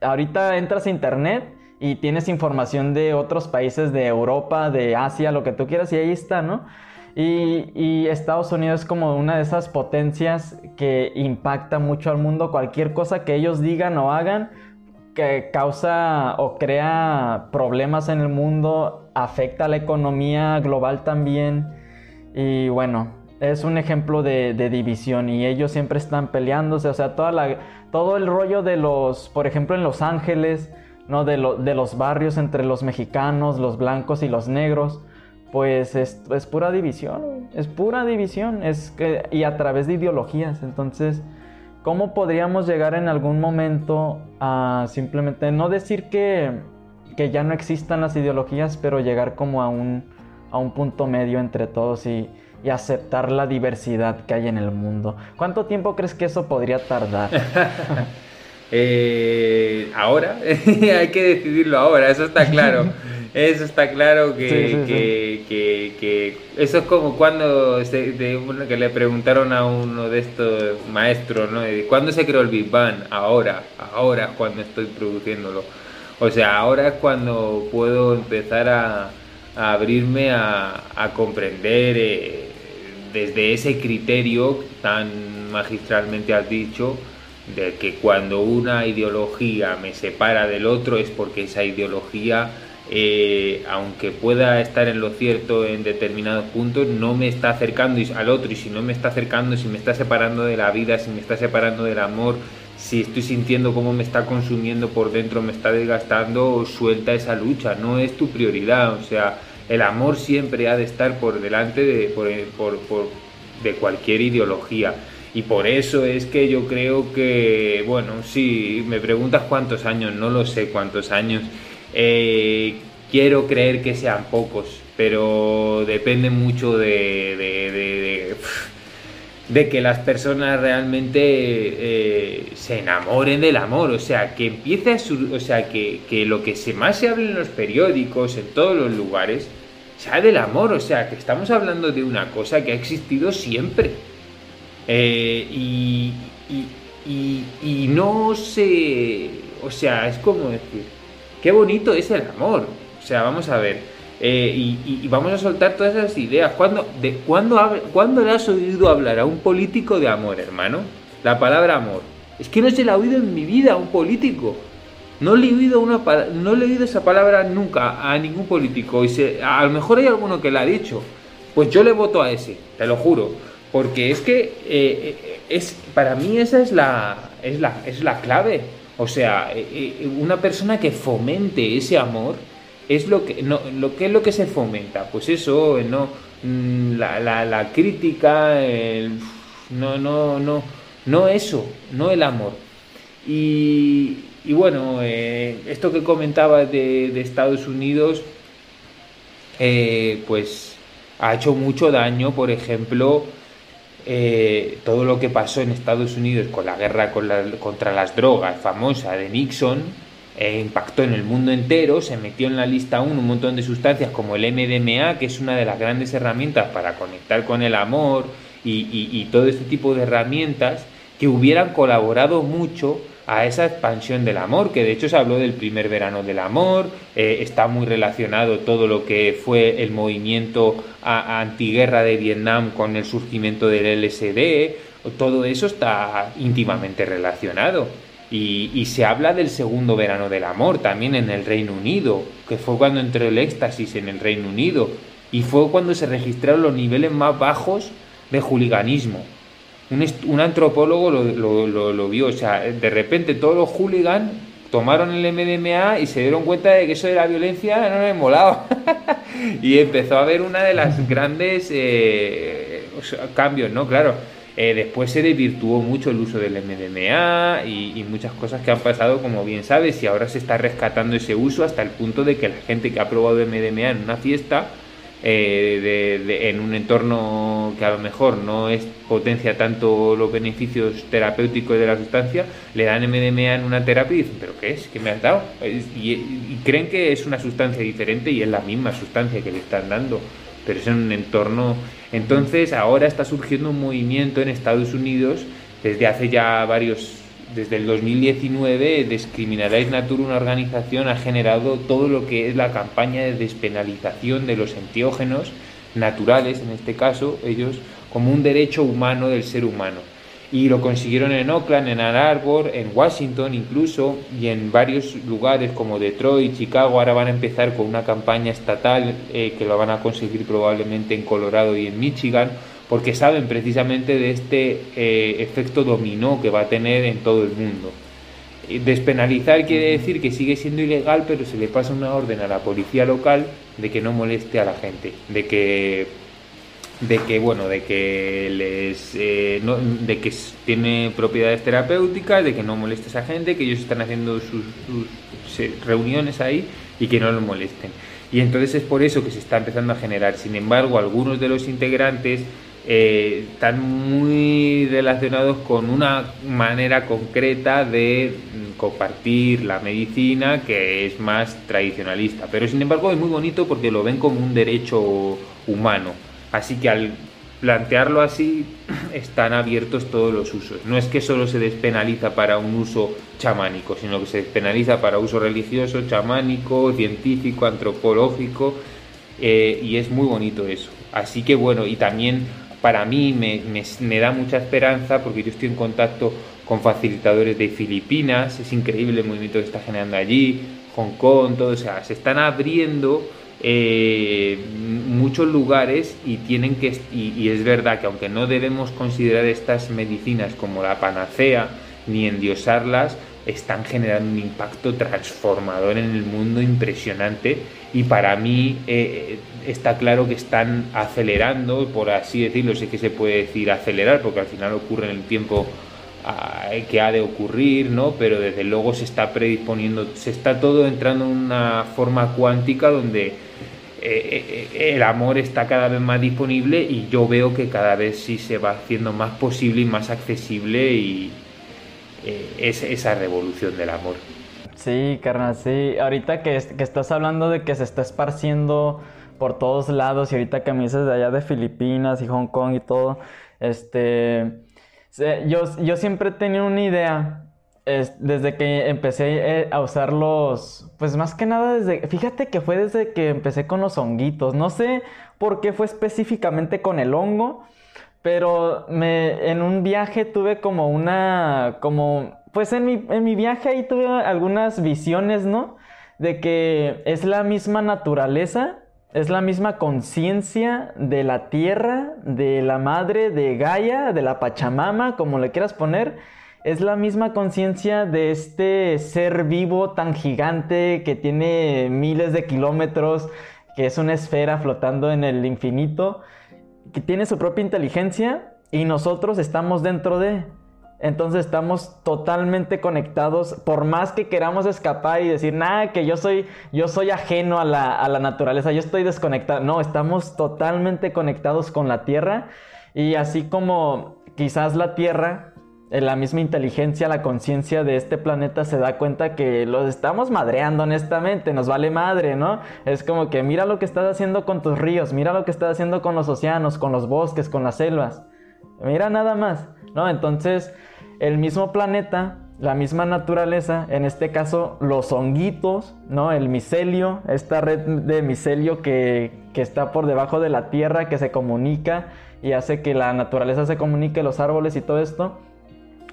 ahorita entras a internet y tienes información de otros países de Europa, de Asia, lo que tú quieras, y ahí está, ¿no? Y, Estados Unidos es como una de esas potencias que impacta mucho al mundo. Cualquier cosa que ellos digan o hagan que causa o crea problemas en el mundo, afecta a la economía global también. Y bueno, es un ejemplo de, división y ellos siempre están peleándose. O sea, toda la, todo el rollo de los, por ejemplo, en Los Ángeles, ¿no? de, de los barrios entre los mexicanos, los blancos y los negros pues es, pura división, es pura división, es que, y a través de ideologías. Entonces, ¿cómo podríamos llegar en algún momento a simplemente no decir que, que ya no existan las ideologías, pero llegar como a un, a un punto medio entre todos y, y aceptar la diversidad que hay en el mundo? ¿Cuánto tiempo crees que eso podría tardar? Eh, ahora, hay que decidirlo ahora, eso está claro. Eso está claro que, que, eso es como cuando que le preguntaron a uno de estos maestros, ¿no? ¿Cuándo se creó el Big Bang? Ahora, ahora es cuando estoy produciéndolo. O sea, ahora es cuando puedo empezar a, abrirme a, comprender eh, desde ese criterio tan magistralmente has dicho de que cuando una ideología me separa del otro es porque esa ideología eh, aunque pueda estar en lo cierto en determinados puntos, no me está acercando al otro. Y si no me está acercando, si me está separando de la vida, si me está separando del amor, si estoy sintiendo cómo me está consumiendo por dentro, me está desgastando, suelta esa lucha, no es tu prioridad, o sea, el amor siempre ha de estar por delante de, por, de cualquier ideología. Y por eso es que yo creo que, bueno, si me preguntas cuántos años, no lo sé cuántos años, eh, quiero creer que sean pocos, pero depende mucho de, de, que las personas realmente eh, se enamoren del amor, o sea, que empiece a o sea, que, lo que más se hable en los periódicos, en todos los lugares, sea del amor, o sea, que estamos hablando de una cosa que ha existido siempre. Eh, y, y no se... O sea, es como decir, Qué bonito es el amor. O sea, vamos a ver. Eh, y, vamos a soltar todas esas ideas. ¿Cuándo, de, ¿cuándo, le has oído hablar a un político de amor, hermano? La palabra amor. Es que no se la ha oído en mi vida a un político. No le he oído, una, no le he oído esa palabra nunca a ningún político. Y a lo mejor hay alguno que la ha dicho. Pues yo le voto a ese, te lo juro. Porque es que eh, eh, es, para mí esa es la, es la, es la clave. O sea, eh, eh, una persona que fomente ese amor es lo que, no, lo que es lo que se fomenta. Pues eso, no, mm, la, la, crítica, no, no, no, no eso, no el amor. Y, bueno, eh, esto que comentaba de Estados Unidos, pues ha hecho mucho daño, por ejemplo, eh, todo lo que pasó en Estados Unidos con la guerra contra las drogas famosa de Nixon eh, impactó en el mundo entero, se metió en la lista 1 un montón de sustancias como el MDMA, que es una de las grandes herramientas para conectar con el amor y, todo este tipo de herramientas que hubieran colaborado mucho a esa expansión del amor, que de hecho se habló del primer verano del amor, eh, está muy relacionado todo lo que fue el movimiento antiguerra de Vietnam con el surgimiento del LSD, todo eso está íntimamente relacionado. Y, se habla del segundo verano del amor también en el Reino Unido, que fue cuando entró el éxtasis en el Reino Unido y fue cuando se registraron los niveles más bajos de juliganismo. Un, antropólogo lo, vio, o sea, de repente todos los hooligans tomaron el MDMA y se dieron cuenta de que eso de la violencia no les molaba. y empezó a haber una de las grandes eh, cambios, ¿no? Claro eh, después se desvirtuó mucho el uso del MDMA y, muchas cosas que han pasado, como bien sabes, y ahora se está rescatando ese uso hasta el punto de que la gente que ha probado MDMA en una fiesta, eh, en un entorno que a lo mejor no es potencia tanto los beneficios terapéuticos de la sustancia, le dan MDMA en una terapia y dicen, ¿pero qué es? ¿Qué me has dado? y creen que es una sustancia diferente y es la misma sustancia que le están dando pero es en un entorno... Entonces ahora está surgiendo un movimiento en Estados Unidos desde hace ya varios, desde el 2019, Discriminaráis Natur, una organización, ha generado todo lo que es la campaña de despenalización de los enteógenos naturales, en este caso, ellos como un derecho humano del ser humano y lo consiguieron en Oakland, en Ann Arbor, en Washington incluso y en varios lugares como Detroit, Chicago. Ahora van a empezar con una campaña estatal eh, que lo van a conseguir probablemente en Colorado y en Michigan porque saben precisamente de este eh, efecto dominó que va a tener en todo el mundo. Despenalizar quiere decir que sigue siendo ilegal, pero se le pasa una orden a la policía local de que no moleste a la gente, de que de que bueno de que les eh, de que tiene propiedades terapéuticas de que no moleste a esa gente que ellos están haciendo sus, reuniones ahí y que no lo molesten. Y entonces es por eso que se está empezando a generar. Sin embargo algunos de los integrantes eh, están muy relacionados con una manera concreta de compartir la medicina que es más tradicionalista pero sin embargo es muy bonito porque lo ven como un derecho humano Así que al plantearlo así, están abiertos todos los usos. No es que solo se despenaliza para un uso chamánico, sino que se despenaliza para uso religioso, chamánico, científico, antropológico, eh, y es muy bonito eso. Así que bueno, y también para mí me, da mucha esperanza porque yo estoy en contacto con facilitadores de Filipinas, es increíble el movimiento que está generando allí, Hong Kong, todo, o sea, se están abriendo eh, muchos lugares y tienen que y, es verdad que aunque no debemos considerar estas medicinas como la panacea ni endiosarlas están generando un impacto transformador en el mundo impresionante y para mí eh, está claro que están acelerando por así decirlo sé que se puede decir acelerar porque al final ocurre en el tiempo ah, que ha de ocurrir, ¿no? Pero desde luego se está predisponiendo, se está todo entrando en una forma cuántica donde eh, eh, el amor está cada vez más disponible y yo veo que cada vez sí se va haciendo más posible y más accesible y eh, es esa revolución del amor. Sí, carnal, sí. Ahorita que, estás hablando de que se está esparciendo por todos lados y ahorita que me dices de allá de Filipinas y Hong Kong y todo, este, yo, yo siempre he tenido una idea desde que empecé eh, a usarlos, pues más que nada desde, fíjate que fue desde que empecé con los honguitos, no sé por qué fue específicamente con el hongo, pero me, en un viaje tuve como una, como, pues en mi, en mi viaje ahí tuve algunas visiones, ¿no? De que es la misma naturaleza, es la misma conciencia de la tierra, de la madre, de Gaia, de la Pachamama, como le quieras poner, es la misma conciencia de este ser vivo tan gigante que tiene miles de kilómetros, que es una esfera flotando en el infinito, que tiene su propia inteligencia y nosotros estamos dentro de. Entonces estamos totalmente conectados, por más que queramos escapar y decir, nada, que yo soy, yo soy ajeno a la, a la naturaleza, yo estoy desconectado. No, estamos totalmente conectados con la Tierra y así como quizás la Tierra la misma inteligencia, la conciencia de este planeta se da cuenta que los estamos madreando honestamente, nos vale madre, ¿no? Es como que mira lo que estás haciendo con tus ríos, mira lo que estás haciendo con los océanos, con los bosques, con las selvas. Mira nada más, ¿no? Entonces, el mismo planeta la misma naturaleza, en este caso los honguitos, ¿no? El micelio, esta red de micelio que, que está por debajo de la tierra, que se comunica y hace que la naturaleza se comunique, los árboles y todo esto,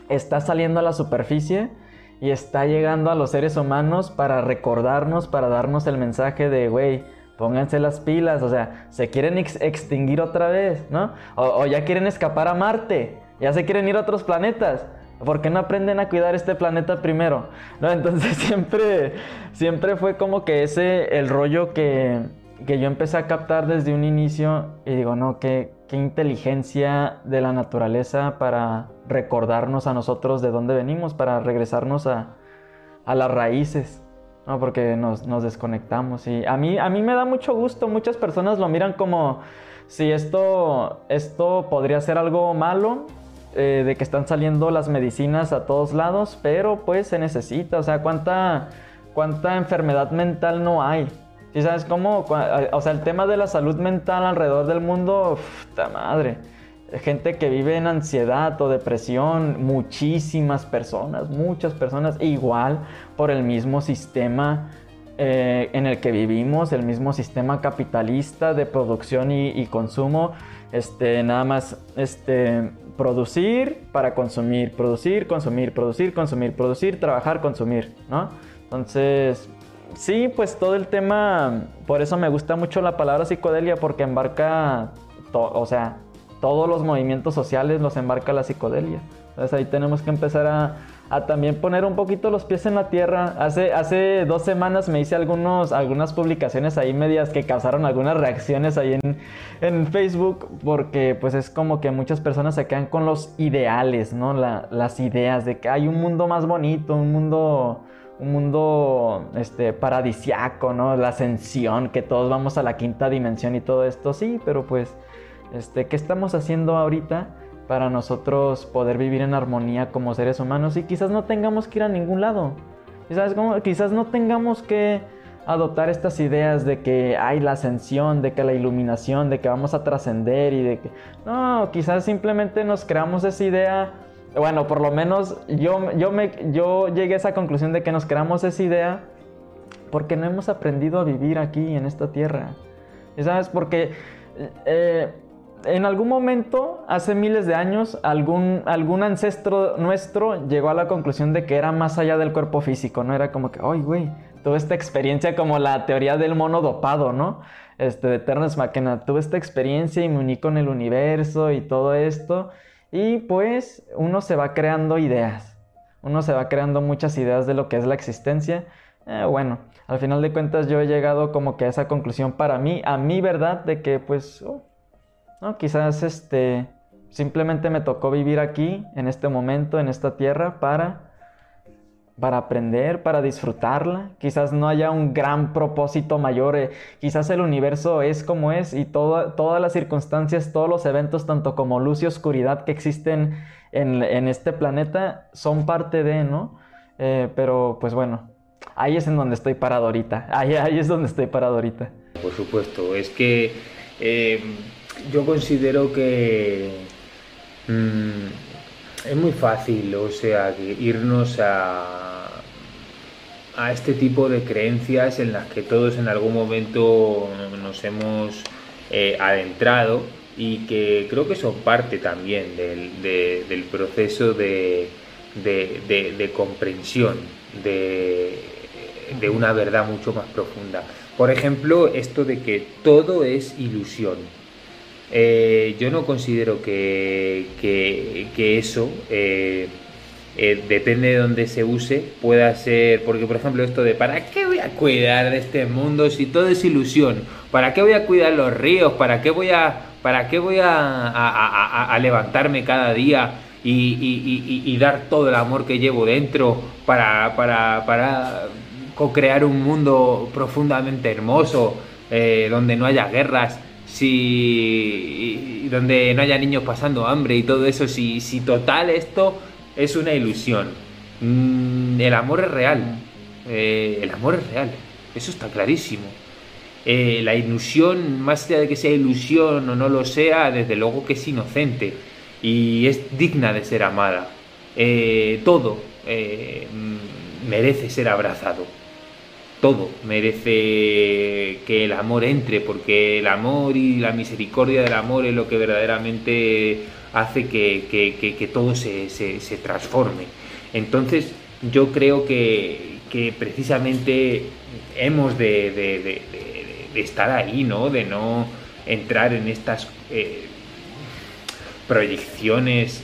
está saliendo a la superficie y está llegando a los seres humanos para recordarnos, para darnos el mensaje de, güey, pónganse las pilas, o sea, se quieren extinguir otra vez, ¿no? O, ya quieren escapar a Marte, ya se quieren ir a otros planetas. ¿Por qué no aprenden a cuidar este planeta primero? ¿No? Entonces siempre, siempre fue como que ese el rollo que, que yo empecé a captar desde un inicio y digo, no, qué, qué inteligencia de la naturaleza para recordarnos a nosotros de dónde venimos, para regresarnos a, a las raíces, ¿no? porque nos, nos, desconectamos. Y a mí, a mí me da mucho gusto, muchas personas lo miran como si esto, esto podría ser algo malo, eh, de que están saliendo las medicinas a todos lados, pero pues se necesita, o sea, ¿cuánta, cuánta enfermedad mental no hay? ¿Sí sabes cómo? O sea, el tema de la salud mental alrededor del mundo, puta madre. Gente que vive en ansiedad o depresión, muchísimas personas, muchas personas, igual por el mismo sistema eh, en el que vivimos, el mismo sistema capitalista de producción y, consumo, este, nada más este, producir para consumir, producir, consumir, producir, consumir, producir, trabajar, consumir, ¿no? Entonces, Sí, pues todo el tema, por eso me gusta mucho la palabra psicodelia, porque embarca, o sea, todos los movimientos sociales los embarca la psicodelia. Entonces ahí tenemos que empezar a, también poner un poquito los pies en la tierra. Hace, hace dos semanas me hice algunos, algunas publicaciones ahí medias que causaron algunas reacciones ahí en, en Facebook, porque pues es como que muchas personas se quedan con los ideales, ¿no? las ideas de que hay un mundo más bonito, un mundo un mundo este, paradisiaco, ¿no? La ascensión, que todos vamos a la quinta dimensión y todo esto, sí, pero pues, este, ¿qué estamos haciendo ahorita para nosotros poder vivir en armonía como seres humanos? Y quizás no tengamos que ir a ningún lado. sabes cómo? Quizás no tengamos que adoptar estas ideas de que hay la ascensión, de que la iluminación, de que vamos a trascender y de que... No, quizás simplemente nos creamos esa idea bueno, por lo menos yo, yo, me, yo llegué a esa conclusión de que nos creamos esa idea porque no hemos aprendido a vivir aquí en esta tierra. ¿Y sabes? Porque eh, en algún momento, hace miles de años, algún, algún ancestro nuestro llegó a la conclusión de que era más allá del cuerpo físico, ¿no? Era como que, ay, güey, tuve esta experiencia como la teoría del mono dopado, ¿no? Este, de Terence McKenna, tuve esta experiencia y me uní con el universo y todo esto. Y pues uno se va creando ideas, uno se va creando muchas ideas de lo que es la existencia. Eh, bueno, al final de cuentas yo he llegado como que a esa conclusión para mí, a mi verdad, de que pues, oh, no, quizás este, simplemente me tocó vivir aquí, en este momento, en esta tierra, para para aprender, para disfrutarla. Quizás no haya un gran propósito mayor. Eh, quizás el universo es como es y todas las circunstancias, todos los eventos, tanto como luz y oscuridad que existen en, este planeta, son parte de, ¿no? Eh, pero pues bueno, ahí es en donde estoy parado ahorita. Ahí, ahí es donde estoy parado ahorita. Por supuesto, es que eh, yo considero que... Mm, es muy fácil, o sea, irnos a, a este tipo de creencias en las que todos en algún momento nos hemos eh, adentrado y que creo que son parte también del, proceso de, comprensión de, de una verdad mucho más profunda. Por ejemplo, esto de que todo es ilusión. Eh, yo no considero que, que, eso, eh, eh, depende de dónde se use, pueda ser, porque por ejemplo esto de ¿para qué voy a cuidar de este mundo si todo es ilusión? ¿Para qué voy a cuidar los ríos? ¿Para qué voy a, para qué voy a, a, levantarme cada día y, dar todo el amor que llevo dentro para, para, para co-crear un mundo profundamente hermoso, donde no haya guerras? Si donde no haya niños pasando hambre y todo eso, si, si total esto es una ilusión. Mm, el amor es real, eh, el amor es real, eso está clarísimo. Eh, la ilusión, más allá de que sea ilusión o no lo sea, desde luego que es inocente y es digna de ser amada. Eh, todo, mm, merece ser abrazado. Todo merece que el amor entre, porque el amor y la misericordia del amor es lo que verdaderamente hace que, todo se, transforme. Entonces yo creo que, precisamente hemos de, estar ahí, ¿no? De no entrar en estas eh, proyecciones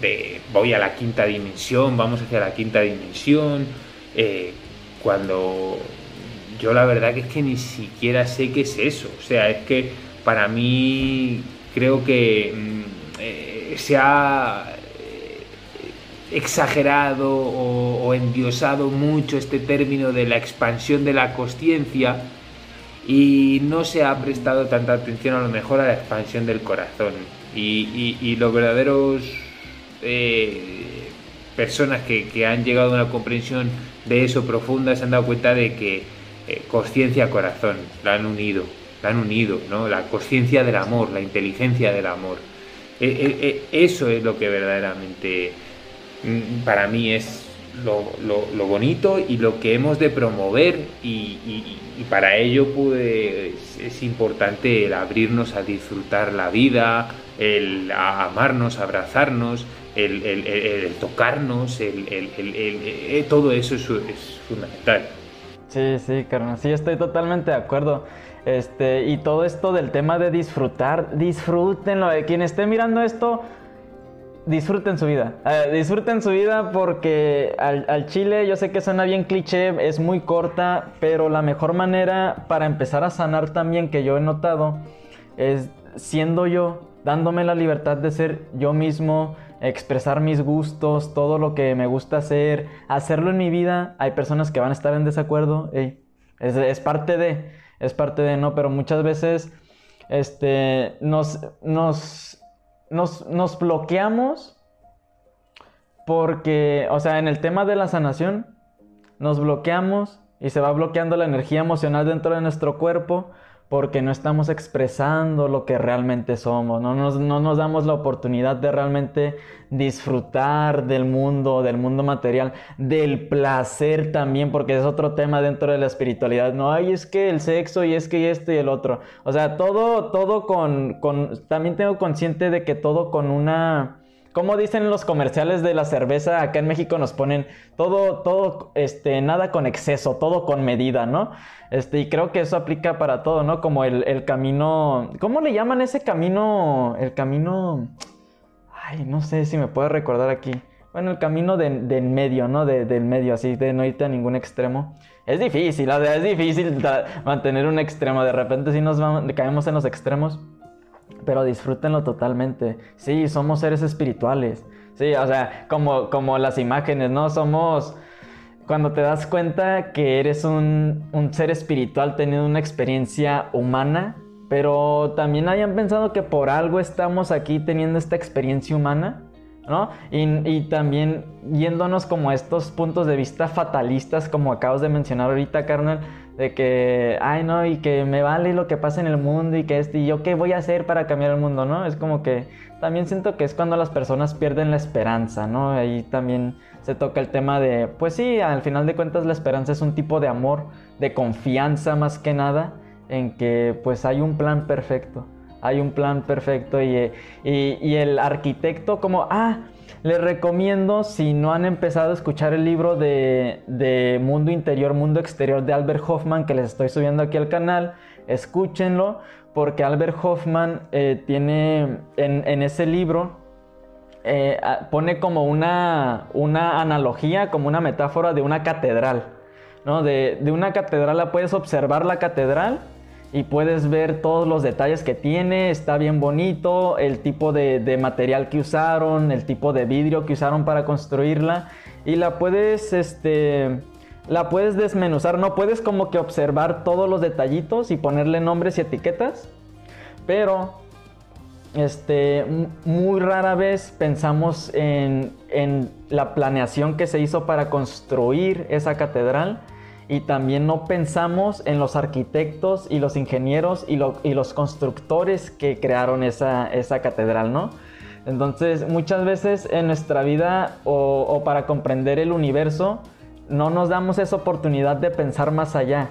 de voy a la quinta dimensión, vamos hacia la quinta dimensión, eh, cuando yo la verdad que es que ni siquiera sé qué es eso. O sea, es que para mí creo que mm, eh, se ha eh, exagerado o, endiosado mucho este término de la expansión de la conciencia y no se ha prestado tanta atención a lo mejor a la expansión del corazón. Y, los verdaderos eh, personas que, han llegado a una comprensión de eso profunda se han dado cuenta de que eh, conciencia, corazón, la han unido, la han unido, ¿no? La conciencia del amor, la inteligencia del amor. Eh, eso es lo que verdaderamente mm, para mí es lo, bonito y lo que hemos de promover y, para ello pues, es importante el abrirnos a disfrutar la vida, el amarnos, abrazarnos, el, tocarnos, el, eh, todo eso es, fundamental. Sí, sí, carnal, sí, estoy totalmente de acuerdo. Este, y todo esto del tema de disfrutar, disfrútenlo. Quien esté mirando esto, disfruten su vida. Eh, disfruten su vida porque al, chile, yo sé que suena bien cliché, es muy corta, pero la mejor manera para empezar a sanar también que yo he notado es siendo yo, dándome la libertad de ser yo mismo, expresar mis gustos, todo lo que me gusta hacer, hacerlo en mi vida. Hay personas que van a estar en desacuerdo, es, parte de, es parte de, no, pero muchas veces este, nos, nos, nos, nos bloqueamos porque, o sea, en el tema de la sanación, nos bloqueamos y se va bloqueando la energía emocional dentro de nuestro cuerpo porque no estamos expresando lo que realmente somos, no nos, no nos, damos la oportunidad de realmente disfrutar del mundo, del mundo material, del placer también, porque es otro tema dentro de la espiritualidad, no, hay es que el sexo y es que esto y el otro, o sea, todo, todo con, con también tengo consciente de que todo con una como dicen los comerciales de la cerveza, acá en México nos ponen todo, todo, este, nada con exceso, todo con medida, ¿no? Este, y creo que eso aplica para todo, ¿no? Como el, camino, ¿cómo le llaman ese camino? El camino, ay, no sé si me puedo recordar aquí. Bueno, el camino del de medio, ¿no? del medio, así, de no irte a ningún extremo. Es difícil, es difícil mantener un extremo. De repente si nos vamos, caemos en los extremos pero disfrútenlo totalmente. Sí, somos seres espirituales. Sí, o sea, como, como las imágenes, ¿no? Somos... Cuando te das cuenta que eres un, un ser espiritual teniendo una experiencia humana, pero también hayan pensado que por algo estamos aquí teniendo esta experiencia humana, ¿no? Y, y, también yéndonos como a estos puntos de vista fatalistas, como acabas de mencionar ahorita, carnal, de que, ay no, y que me vale lo que pasa en el mundo y que este, y yo qué voy a hacer para cambiar el mundo, ¿no? Es como que también siento que es cuando las personas pierden la esperanza, ¿no? Ahí también se toca el tema de, pues sí, al final de cuentas la esperanza es un tipo de amor, de confianza más que nada, en que pues hay un plan perfecto, hay un plan perfecto y, y, y el arquitecto como, ah, les recomiendo, si no han empezado a escuchar el libro de, Mundo Interior, Mundo Exterior de Albert Hoffman, que les estoy subiendo aquí al canal, escúchenlo, porque Albert Hoffman eh, tiene en, ese libro, eh, pone como una, una analogía, como una metáfora de una catedral. ¿no? De, de una catedral la puedes observar la catedral y puedes ver todos los detalles que tiene, está bien bonito, el tipo de, material que usaron, el tipo de vidrio que usaron para construirla y la puedes, este, la puedes desmenuzar, no puedes como que observar todos los detallitos y ponerle nombres y etiquetas, pero este, muy rara vez pensamos en, en la planeación que se hizo para construir esa catedral y también no pensamos en los arquitectos y los ingenieros y, los constructores que crearon esa, catedral, ¿no? Entonces, muchas veces en nuestra vida o, para comprender el universo, no nos damos esa oportunidad de pensar más allá.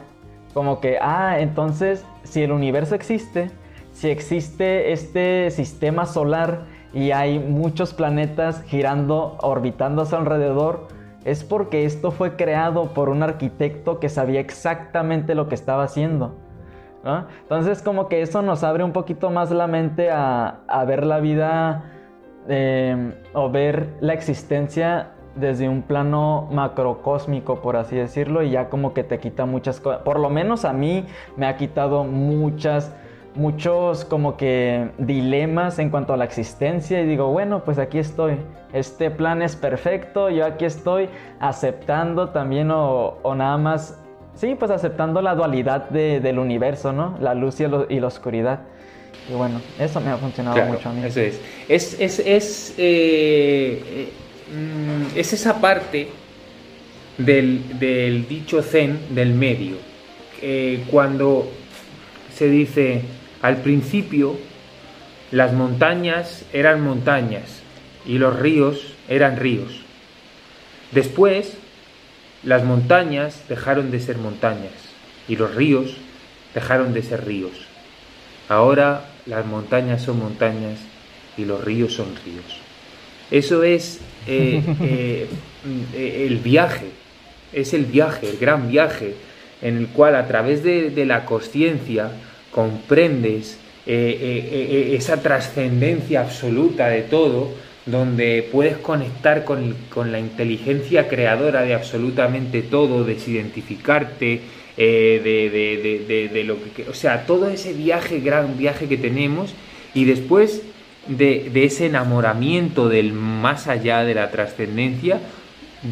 Como que, ah, entonces, si el universo existe, si existe este sistema solar y hay muchos planetas girando, orbitando a su alrededor, es porque esto fue creado por un arquitecto que sabía exactamente lo que estaba haciendo. Entonces como que eso nos abre un poquito más la mente a, a ver la vida Em, o ver la existencia desde un plano macrocósmico, por así decirlo, y ya como que te quita muchas cosas. Por lo menos a mí me ha quitado muchas, muchos como que dilemas en cuanto a la existencia y digo, bueno, pues aquí estoy. Este plan es perfecto, yo aquí estoy aceptando también o, nada más, sí, pues aceptando la dualidad del universo, ¿no? La luz y la oscuridad. Y bueno, eso me ha funcionado mucho a mí. Eso es. Es, es, es, eh, eh, mm, es esa parte del, del, dicho zen del medio. cuando se dice al principio las montañas eran montañas y los ríos eran ríos. Después las montañas dejaron de ser montañas y los ríos dejaron de ser ríos. Ahora las montañas son montañas y los ríos son ríos. Eso es eh, eh, eh, el viaje, es el viaje, el gran viaje, en el cual a través de, la conciencia comprendes esa trascendencia absoluta de todo, donde puedes conectar con, con, la inteligencia creadora de absolutamente todo, desidentificarte, eh, de, de, lo que... O sea, todo ese viaje, gran viaje que tenemos y después de, ese enamoramiento del más allá de la trascendencia,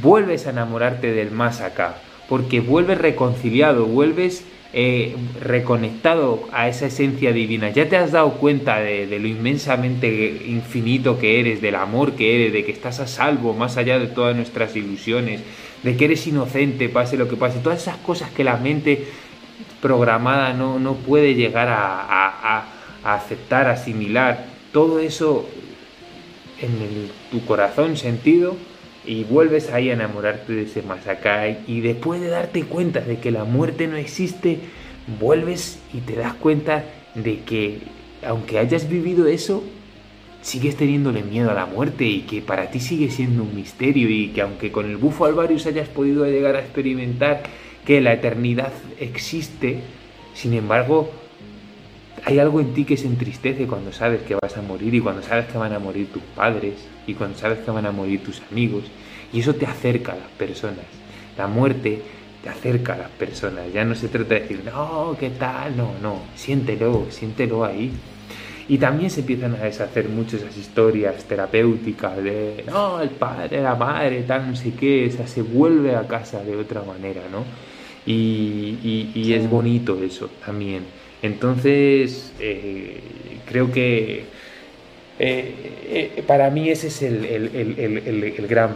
vuelves a enamorarte del más acá, porque vuelves reconciliado, vuelves eh, reconectado a esa esencia divina. Ya te has dado cuenta de, lo inmensamente infinito que eres, del amor que eres, de que estás a salvo más allá de todas nuestras ilusiones, de que eres inocente, pase lo que pase, todas esas cosas que la mente programada no, no puede llegar a, aceptar, asimilar, todo eso en tu corazón sentido y vuelves ahí a enamorarte de ese acá y después de darte cuenta de que la muerte no existe, vuelves y te das cuenta de que aunque hayas vivido eso, sigues teniéndole miedo a la muerte y que para ti sigue siendo un misterio y que aunque con el bufo Alvarius hayas podido llegar a experimentar que la eternidad existe, sin embargo, hay algo en ti que se entristece cuando sabes que vas a morir y cuando sabes que van a morir tus padres y cuando sabes que van a morir tus amigos y eso te acerca a las personas. La muerte te acerca a las personas. Ya no se trata de decir, no, ¿qué tal? No, no, siéntelo, siéntelo ahí. Y también se empiezan a deshacer muchas esas historias terapéuticas de, no, el padre, la madre, tal, no sé qué, o sea, se vuelve a casa de otra manera, ¿no? Y, y, es bonito eso también. Entonces, eh, creo que eh, eh, para mí ese es el, el, el, el gran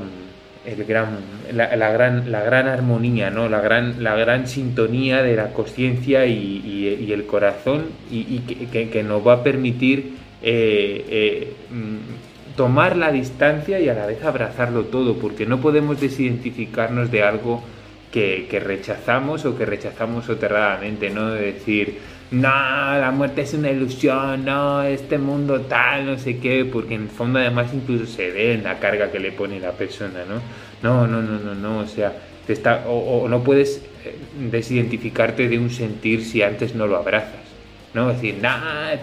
el gran, la, gran, la gran armonía, ¿no? la, gran, la gran sintonía de la conciencia y, el corazón y, que, nos va a permitir mm, tomar la distancia y a la vez abrazarlo todo, porque no podemos desidentificarnos de algo que, que rechazamos o que rechazamos soterradamente, ¿no? De decir, no, la muerte es una ilusión, no, este mundo tal, no sé qué, porque en el fondo además incluso se ve en la carga que le pone la persona, ¿no? No, no, no, no, no, o sea, te está, o, no puedes eh, desidentificarte de un sentir si antes no lo abrazas, ¿no? Decir, no,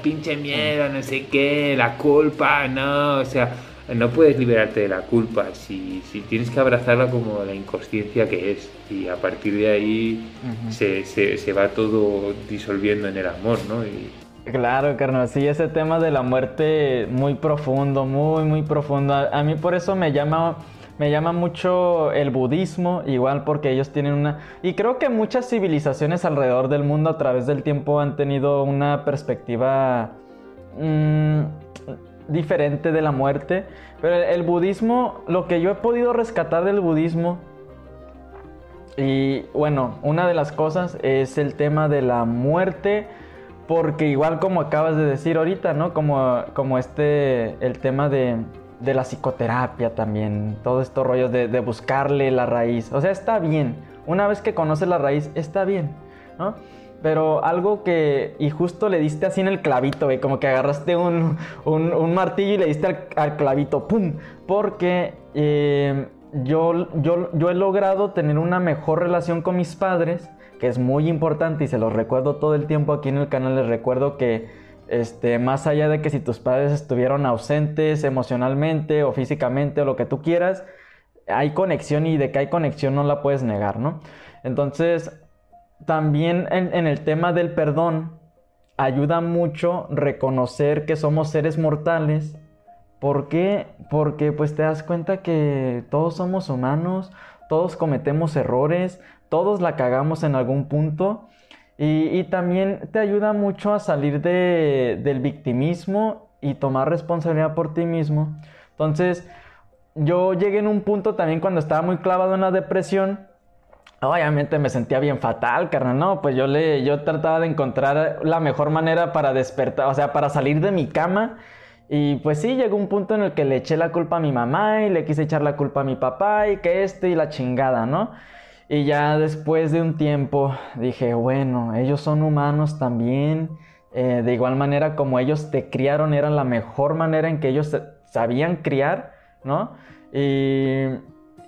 pinche miedo, no sé qué, la culpa, no, o sea, no puedes liberarte de la culpa, si, si tienes que abrazarla como la inconsciencia que es y a partir de ahí se, se, va todo disolviendo en el amor, ¿no? Y... Claro, carnal, sí, ese tema de la muerte muy profundo, muy, muy profundo. A, mí por eso me llama, me llama mucho el budismo, igual porque ellos tienen una... Y creo que muchas civilizaciones alrededor del mundo a través del tiempo han tenido una perspectiva... Mmm, diferente de la muerte. Pero el, budismo, lo que yo he podido rescatar del budismo, y bueno, una de las cosas es el tema de la muerte porque igual como acabas de decir ahorita, ¿no? Como, como este, el tema de, de la psicoterapia también, todos estos rollos de, buscarle la raíz. O sea, está bien. Una vez que conoces la raíz, está bien, ¿no? Pero algo que, y justo le diste así en el clavito, güey, como que agarraste un, un, martillo y le diste al, al clavito, ¡pum! Porque eh, yo, yo, yo he logrado tener una mejor relación con mis padres, que es muy importante y se los recuerdo todo el tiempo aquí en el canal, les recuerdo que este, más allá de que si tus padres estuvieron ausentes emocionalmente o físicamente o lo que tú quieras, hay conexión y de que hay conexión no la puedes negar, ¿no? Entonces, también en, en el tema del perdón, ayuda mucho reconocer que somos seres mortales. ¿Por qué? Porque pues te das cuenta que todos somos humanos, todos cometemos errores, todos la cagamos en algún punto y, también te ayuda mucho a salir del victimismo y tomar responsabilidad por ti mismo. Entonces, yo llegué en un punto también cuando estaba muy clavado en la depresión. Obviamente me sentía bien fatal, carnal. No, pues yo le, yo trataba de encontrar la mejor manera para despertar, o sea, para salir de mi cama. Y pues sí, llegó un punto en el que le eché la culpa a mi mamá y le quise echar la culpa a mi papá y que este y la chingada, ¿no? Y ya después de un tiempo dije, bueno, ellos son humanos también. Eh, de igual manera como ellos te criaron, era la mejor manera en que ellos sabían criar, ¿no? Y,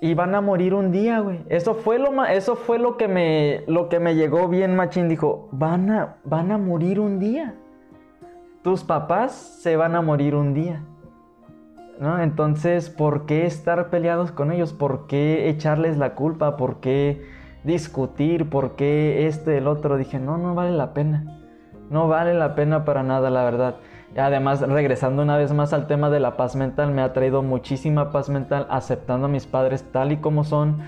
y van a morir un día, güey. Eso fue lo, eso fue lo que me, lo que me llegó bien, machín. Dijo, van a, van a morir un día. Tus papás se van a morir un día. ¿no? Entonces, ¿por qué estar peleados con ellos? ¿Por qué echarles la culpa? ¿Por qué discutir? ¿Por qué este, el otro? Dije, no, no vale la pena. No vale la pena para nada, la verdad. Además, regresando una vez más al tema de la paz mental, me ha traído muchísima paz mental aceptando a mis padres tal y como son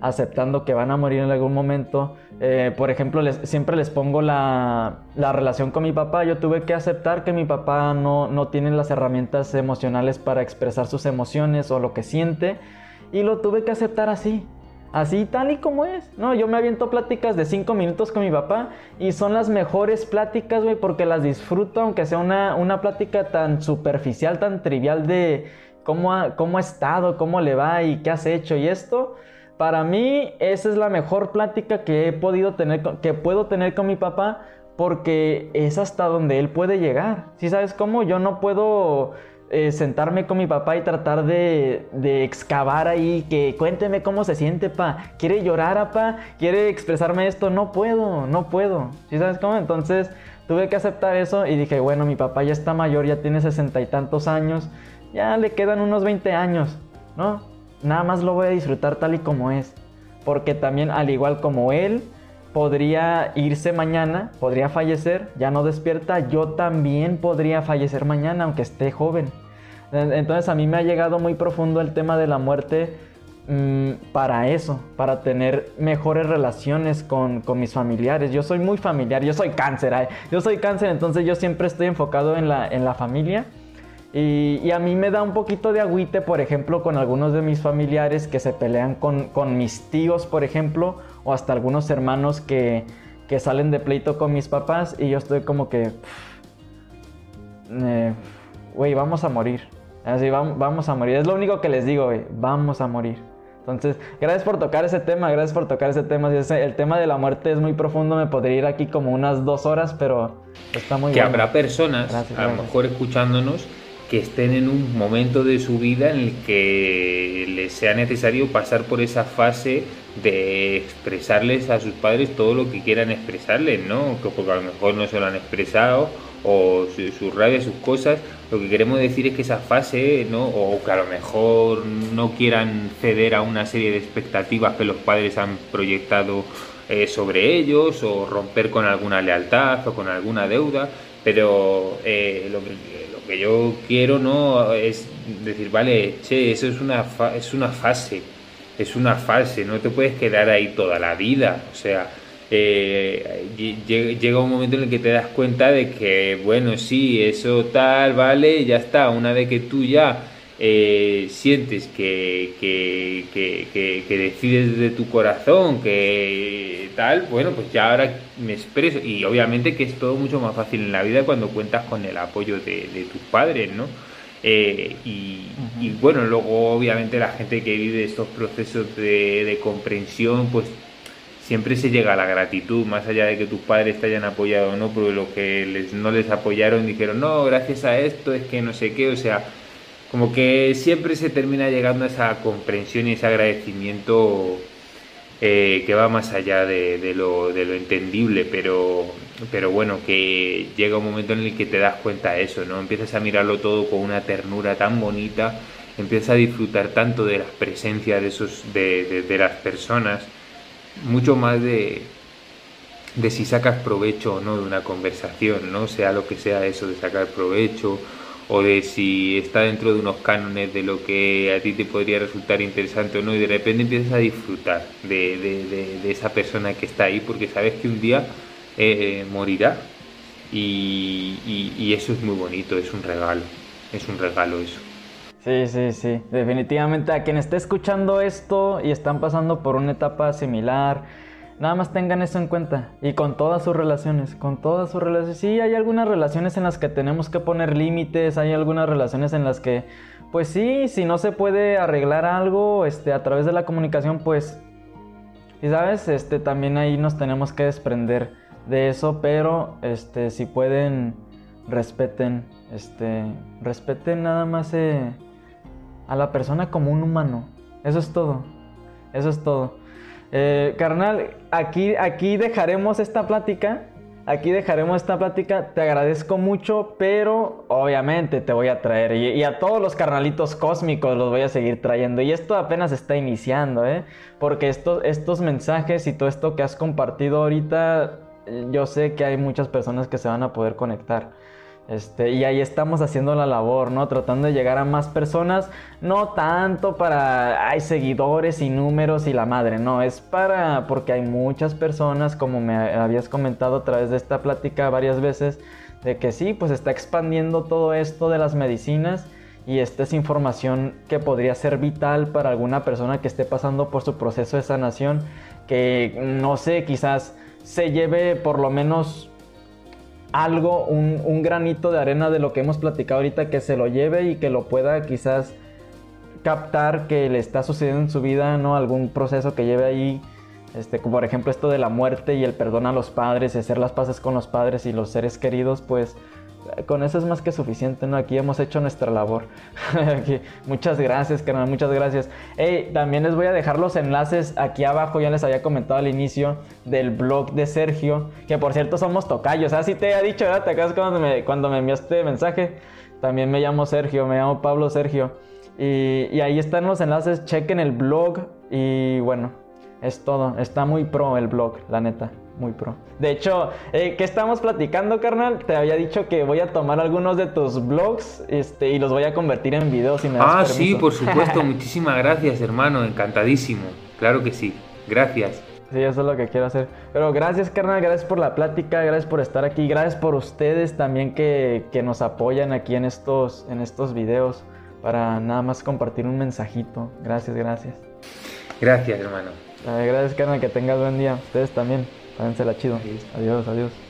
aceptando que van a morir en algún momento. Eh, por ejemplo, les, siempre les pongo la, la, relación con mi papá. Yo tuve que aceptar que mi papá no, no tiene las herramientas emocionales para expresar sus emociones o lo que siente. Y lo tuve que aceptar así. Así tal y como es. No, yo me aviento pláticas de 5 minutos con mi papá y son las mejores pláticas, güey, porque las disfruto, aunque sea una, una plática tan superficial, tan trivial de cómo ha, cómo ha estado, cómo le va y qué has hecho y esto para mí esa es la mejor plática que he podido tener, que puedo tener con mi papá porque es hasta donde él puede llegar. Si sabes cómo? Yo no puedo eh, sentarme con mi papá y tratar de, de, excavar ahí, que cuénteme cómo se siente, pa. ¿Quiere llorar, pa? ¿Quiere expresarme esto? No puedo, no puedo. ¿Sí sabes cómo? Entonces tuve que aceptar eso y dije, bueno, mi papá ya está mayor, ya tiene sesenta y tantos años, ya le quedan unos 20 años, ¿no? Nada más lo voy a disfrutar tal y como es. Porque también, al igual como él, podría irse mañana, podría fallecer, ya no despierta, yo también podría fallecer mañana, aunque esté joven. Entonces a mí me ha llegado muy profundo el tema de la muerte mmm, para eso, para tener mejores relaciones con, con, mis familiares. Yo soy muy familiar, yo soy cáncer, yo soy cáncer, entonces yo siempre estoy enfocado en la, en la familia. Y, a mí me da un poquito de agüite, por ejemplo, con algunos de mis familiares que se pelean con, con mis tíos, por ejemplo, o hasta algunos hermanos que, que, salen de pleito con mis papás y yo estoy como que, eh, güey, vamos a morir. Así, vamos, vamos a morir. Es lo único que les digo, güey, vamos a morir. Entonces, gracias por tocar ese tema, gracias por tocar ese tema. El tema de la muerte es muy profundo, me podría ir aquí como unas dos horas, pero está muy Que habrá personas, a lo mejor escuchándonos, que estén en un momento de su vida en el que les sea necesario pasar por esa fase de expresarles a sus padres todo lo que quieran expresarles, ¿no? Que porque a lo mejor no se lo han expresado o sus su rabia, sus cosas. Lo que queremos decir es que esa fase, ¿no? O que a lo mejor no quieran ceder a una serie de expectativas que los padres han proyectado eh, sobre ellos o romper con alguna lealtad o con alguna deuda, pero eh, lo que que yo quiero no es decir, vale, che, eso es una, es una fase, es una fase, no te puedes quedar ahí toda la vida, o sea, eh, llega un momento en el que te das cuenta de que, bueno, sí, eso tal, vale, ya está, una vez que tú ya eh, sientes que, que, que, que, decides de tu corazón, que tal, bueno, pues ya ahora me expreso. Y obviamente que es todo mucho más fácil en la vida cuando cuentas con el apoyo de, tus padres, ¿no? Eh, y, bueno, luego obviamente la gente que vive estos procesos de, de, comprensión, pues siempre se llega a la gratitud, más allá de que tus padres te hayan apoyado o no, pero lo que les, no les apoyaron dijeron, no, gracias a esto es que no sé qué, o sea, como que siempre se termina llegando a esa comprensión y ese agradecimiento eh, que va más allá de, lo, de, lo, entendible, pero, pero bueno, que llega un momento en el que te das cuenta de eso, ¿no? Empiezas a mirarlo todo con una ternura tan bonita, empiezas a disfrutar tanto de las presencias de, esos, de, de las personas, mucho más de, de si sacas provecho o no de una conversación, ¿no? Sea lo que sea eso de sacar provecho o de si está dentro de unos cánones de lo que a ti te podría resultar interesante o no y de repente empiezas a disfrutar de, esa persona que está ahí porque sabes que un día eh, morirá y, y eso es muy bonito, es un regalo, es un regalo eso. Sí, sí, sí. Definitivamente a quien esté escuchando esto y están pasando por una etapa similar, nada más tengan eso en cuenta. Y con todas sus relaciones, con todas sus relaciones. Sí, hay algunas relaciones en las que tenemos que poner límites, hay algunas relaciones en las que, pues sí, si no se puede arreglar algo este, a través de la comunicación, pues, y sabes, este, también ahí nos tenemos que desprender de eso, pero este, si pueden, respeten, este, respeten nada más. Eh, a la persona como un humano. Eso es todo. Eso es todo. Eh, carnal, aquí, aquí dejaremos esta plática. Aquí dejaremos esta plática. Te agradezco mucho, pero obviamente te voy a traer. Y, a todos los carnalitos cósmicos los voy a seguir trayendo. Y esto apenas está iniciando, ¿eh? Porque estos, estos mensajes y todo esto que has compartido ahorita, yo sé que hay muchas personas que se van a poder conectar. Este, y ahí estamos haciendo la labor, ¿no? Tratando de llegar a más personas, no tanto para, hay seguidores y números y la madre, no, es para, porque hay muchas personas, como me habías comentado a través de esta plática varias veces, de que sí, pues está expandiendo todo esto de las medicinas y esta es información que podría ser vital para alguna persona que esté pasando por su proceso de sanación, que no sé, quizás se lleve por lo menos algo, un, granito de arena de lo que hemos platicado ahorita, que se lo lleve y que lo pueda quizás captar que le está sucediendo en su vida, ¿no? Algún proceso que lleve ahí, este, como por ejemplo esto de la muerte y el perdón a los padres, hacer las paces con los padres y los seres queridos, pues con eso es más que suficiente, ¿no? Aquí hemos hecho nuestra labor. muchas gracias, carnal, muchas gracias. También les voy a dejar los enlaces aquí abajo, ya les había comentado al inicio, del blog de Sergio, que por cierto somos tocayos, así te he dicho, ¿verdad? ¿Te acuerdas cuando me, cuando me enviaste mensaje? También me llamo Sergio, me llamo Pablo Sergio. Y, y ahí están los enlaces, chequen el blog y bueno, es todo. Está muy pro el blog, la neta muy pro. De hecho, eh, ¿qué estamos platicando, carnal? Te había dicho que voy a tomar algunos de tus blogs este, y los voy a convertir en videos. Si me ah, sí, por supuesto. Muchísimas gracias, hermano. Encantadísimo. Claro que sí. Gracias. Sí, eso es lo que quiero hacer. Pero gracias, carnal. Gracias por la plática. Gracias por estar aquí. Gracias por ustedes también que, que nos apoyan aquí en estos, en estos videos para nada más compartir un mensajito. Gracias, gracias. Gracias, hermano. gracias, carnal. Que tengas buen día. Ustedes también. Pásensela chido. Adiós, adiós.